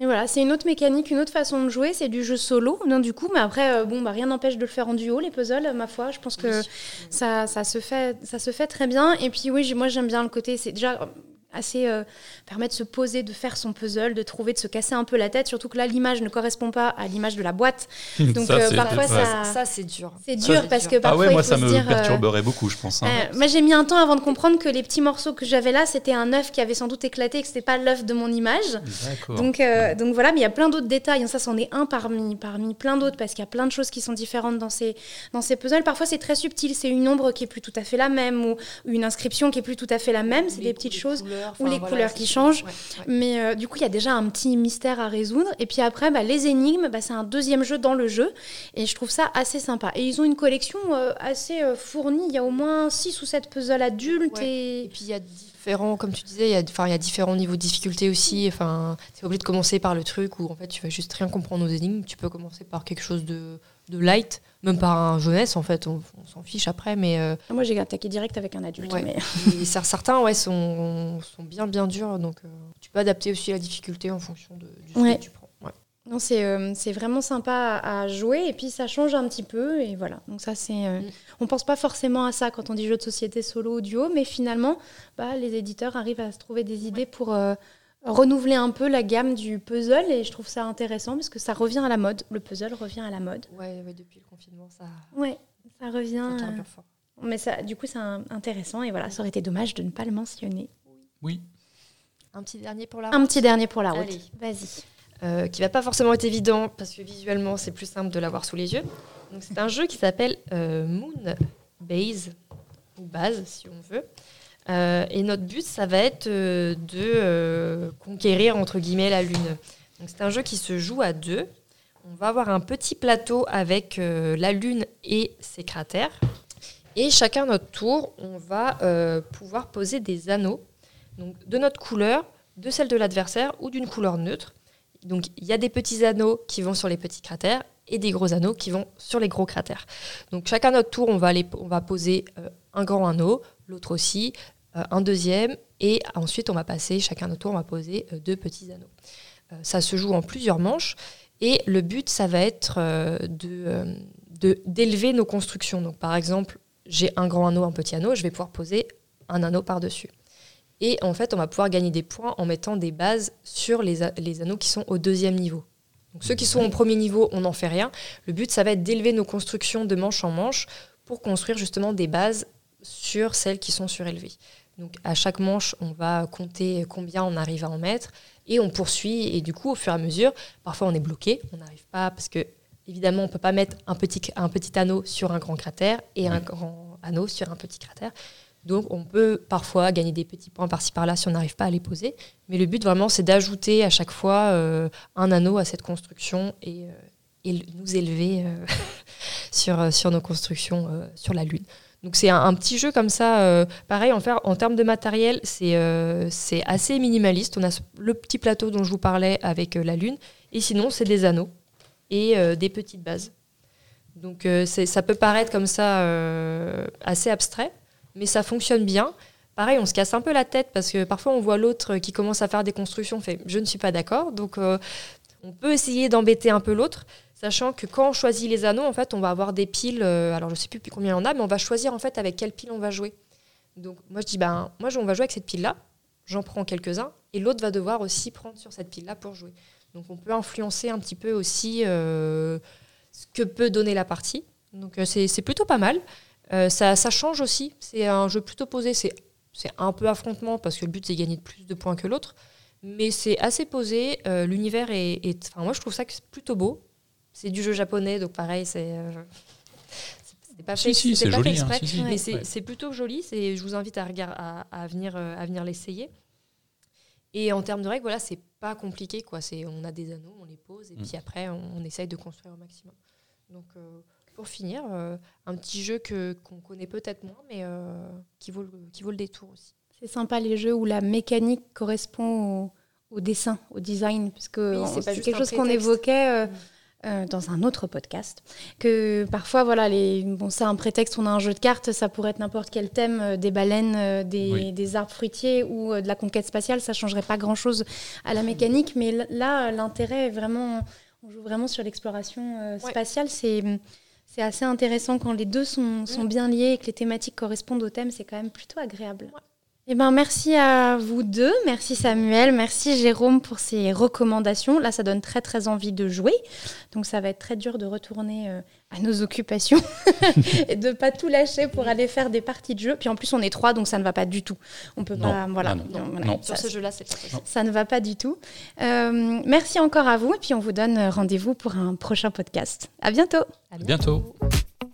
Et voilà, c'est une autre mécanique, une autre façon de jouer. C'est du jeu solo, non, du coup. Mais après, euh, bon, bah, rien n'empêche de le faire en duo, les puzzles, ma foi. Je pense que Oui. ça, ça, se fait, ça se fait très bien. Et puis oui, moi j'aime bien le côté, c'est déjà assez euh, permet de se poser, de faire son puzzle, de trouver, de se casser un peu la tête. Surtout que là, l'image ne correspond pas à l'image de la boîte. Donc, Ça, euh, c'est- parfois, ça- Ça, c'est dur. C'est Ça, dur c'est parce dur. que Ah parfois ouais, moi il faut ça me dire. euh, perturberait beaucoup, je pense. hein. euh, moi j'ai mis un temps avant de comprendre que les petits morceaux que j'avais là, c'était un œuf qui avait sans doute éclaté, et que c'était pas l'œuf de mon image. D'accord. Donc, euh, donc voilà, mais il y a plein d'autres détails. Ça, c'en est un parmi, parmi plein d'autres parce qu'il y a plein de choses qui sont différentes dans ces, dans ces puzzles. Parfois, c'est très subtil. C'est une ombre qui est plus tout à fait la même ou une inscription qui est plus tout à fait la même. C'est des petites choses. couleurs, ou les couleurs qui changent. ouais, ouais. Mais euh, du coup, il y a déjà un petit mystère à résoudre. Et puis après, bah, les énigmes, bah, c'est un deuxième jeu dans le jeu. Et je trouve ça assez sympa. Et ils ont une collection euh, assez euh, fournie. Il y a au moins 6 ou 7 puzzles adultes. Ouais. Et Et... puis il y a différents, comme tu disais, il y a, enfin, il y a différents niveaux de difficulté aussi. Enfin, tu obligé de commencer par le truc où en fait tu vas juste rien comprendre aux énigmes. Tu peux commencer par quelque chose de de light, même pas un jeunesse en fait, on, on s'en fiche après, mais euh, Moi, j'ai attaqué direct avec un adulte. Ouais. mais- et cer- certains ouais, sont, sont bien bien durs, donc euh, tu peux adapter aussi la difficulté en fonction de, du jeu Ouais. que tu prends. Ouais. Non, c'est euh, c'est vraiment sympa à, jouer et puis ça change un petit peu et voilà. Donc ça c'est, Mm. on pense pas forcément à ça quand on dit jeu de société solo ou duo, mais finalement, bah, les éditeurs arrivent à se trouver des idées pour renouveler un peu la gamme du puzzle et je trouve ça intéressant parce que ça revient à la mode. Le puzzle revient à la mode. Ouais, ouais, depuis le confinement, ça, Ouais, ça revient. ça euh, fort. mais ça, du coup, c'est intéressant et voilà, ça aurait été dommage de ne pas le mentionner. Oui. Un petit dernier pour la Un petit dernier pour la route. Allez. Vas-y. euh, qui va pas forcément être évident parce que visuellement c'est plus simple de l'avoir sous les yeux. Donc c'est un jeu qui s'appelle euh, Moon Base ou Base si on veut. Euh, et notre but ça va être euh, de euh, conquérir entre guillemets la lune. C'est un jeu qui se joue à deux. On va avoir un petit plateau avec la lune et ses cratères. Et chacun notre tour, on va pouvoir poser des anneaux donc de notre couleur, de celle de l'adversaire ou d'une couleur neutre. Donc il y a des petits anneaux qui vont sur les petits cratères et des gros anneaux qui vont sur les gros cratères. Donc chacun notre tour, on va, aller, on va poser un grand anneau, l'autre aussi, un deuxième, et ensuite on va passer, chacun notre tour, on va poser euh, deux petits anneaux. Euh, ça se joue en plusieurs manches, et le but, ça va être euh, de, euh, d'élever nos constructions. Donc par exemple, j'ai un grand anneau, un petit anneau, je vais pouvoir poser un anneau par-dessus. Et en fait, on va pouvoir gagner des points en mettant des bases sur les, les anneaux qui sont au deuxième niveau. Donc ceux qui sont au premier niveau, on n'en fait rien. Le but, ça va être d'élever nos constructions de manche en manche pour construire justement des bases sur celles qui sont surélevées. Donc à chaque manche, on va compter combien on arrive à en mettre et on poursuit. Et du coup, au fur et à mesure, parfois on est bloqué, on n'arrive pas parce que évidemment, on peut pas mettre un petit, un petit anneau sur un grand cratère et un grand anneau sur un petit cratère. Donc on peut parfois gagner des petits points par-ci par-là si on n'arrive pas à les poser. Mais le but vraiment, c'est d'ajouter à chaque fois euh, un anneau à cette construction et, euh, et nous élever euh, sur, sur nos constructions sur la Lune. Donc c'est un, petit jeu comme ça. euh, pareil, en, en termes de matériel, c'est euh, assez minimaliste. On a le petit plateau dont je vous parlais avec euh, la Lune. Et sinon, c'est des anneaux et des petites bases. Donc ça peut paraître comme ça assez abstrait, mais ça fonctionne bien. Pareil, on se casse un peu la tête parce que parfois on voit l'autre qui commence à faire des constructions, on fait je ne suis pas d'accord. Donc on peut essayer d'embêter un peu l'autre, sachant que quand on choisit les anneaux, en fait, on va avoir des piles. euh, alors je sais plus combien il y en a, mais on va choisir en fait avec quelle pile on va jouer. Donc moi je dis ben moi on va jouer avec cette pile là, j'en prends quelques-uns et l'autre va devoir aussi prendre sur cette pile là pour jouer. Donc on peut influencer un petit peu aussi euh, ce que peut donner la partie. Donc euh, c'est plutôt pas mal. Ça, change aussi. C'est un jeu plutôt posé. C'est un peu affrontement parce que le but c'est gagner plus de points que l'autre. Mais c'est assez posé. L'univers est, Enfin moi je trouve ça plutôt beau. C'est du jeu japonais donc pareil c'est. euh, pas fait, Si, si, c'est c'est pas fait joli. hein, exprès. si, si. Mais c'est Ouais. c'est plutôt joli. Je vous invite à, regard- à, à venir, euh, à venir l'essayer. Et en termes de règles, voilà, c'est pas compliqué. Quoi. C'est- On a des anneaux, on les pose, et Mm. puis après, on, on essaye de construire au maximum. Donc, euh, pour finir, euh, un petit jeu que, qu'on connaît peut-être moins, mais euh, qui, vaut le, qui vaut le détour aussi. C'est sympa les jeux où la mécanique correspond au, au dessin, au design, parce que Oui, on- c'est quelque chose qu'on évoquait euh, Mm. Euh, dans un autre podcast. Que parfois, voilà, les, bon, c'est un prétexte, on a un jeu de cartes, ça pourrait être n'importe quel thème, euh, des baleines, euh, des, Oui. des arbres fruitiers ou euh, de la conquête spatiale, ça changerait pas grand-chose à la mécanique, mais là, l'intérêt est vraiment, on joue vraiment sur l'exploration euh, Ouais. spatiale, c'est c'est assez intéressant quand les deux sont, sont Mm. bien liés et que les thématiques correspondent au thème, c'est quand même plutôt agréable. Eh ben, merci à vous deux, merci Samuel, merci Jérôme pour ces recommandations. Là, ça donne très très envie de jouer, donc ça va être très dur de retourner euh, à nos occupations et de pas tout lâcher pour aller faire des parties de jeu. Puis en plus, on est trois, donc ça ne va pas du tout. On peut Non, pas, voilà, ah non, Non, voilà. non. Ça, Sur ce jeu-là, c'est pas possible. ça ne va pas du tout. Euh, merci encore à vous, et puis on vous donne rendez-vous pour un prochain podcast. À bientôt. À bientôt. bientôt.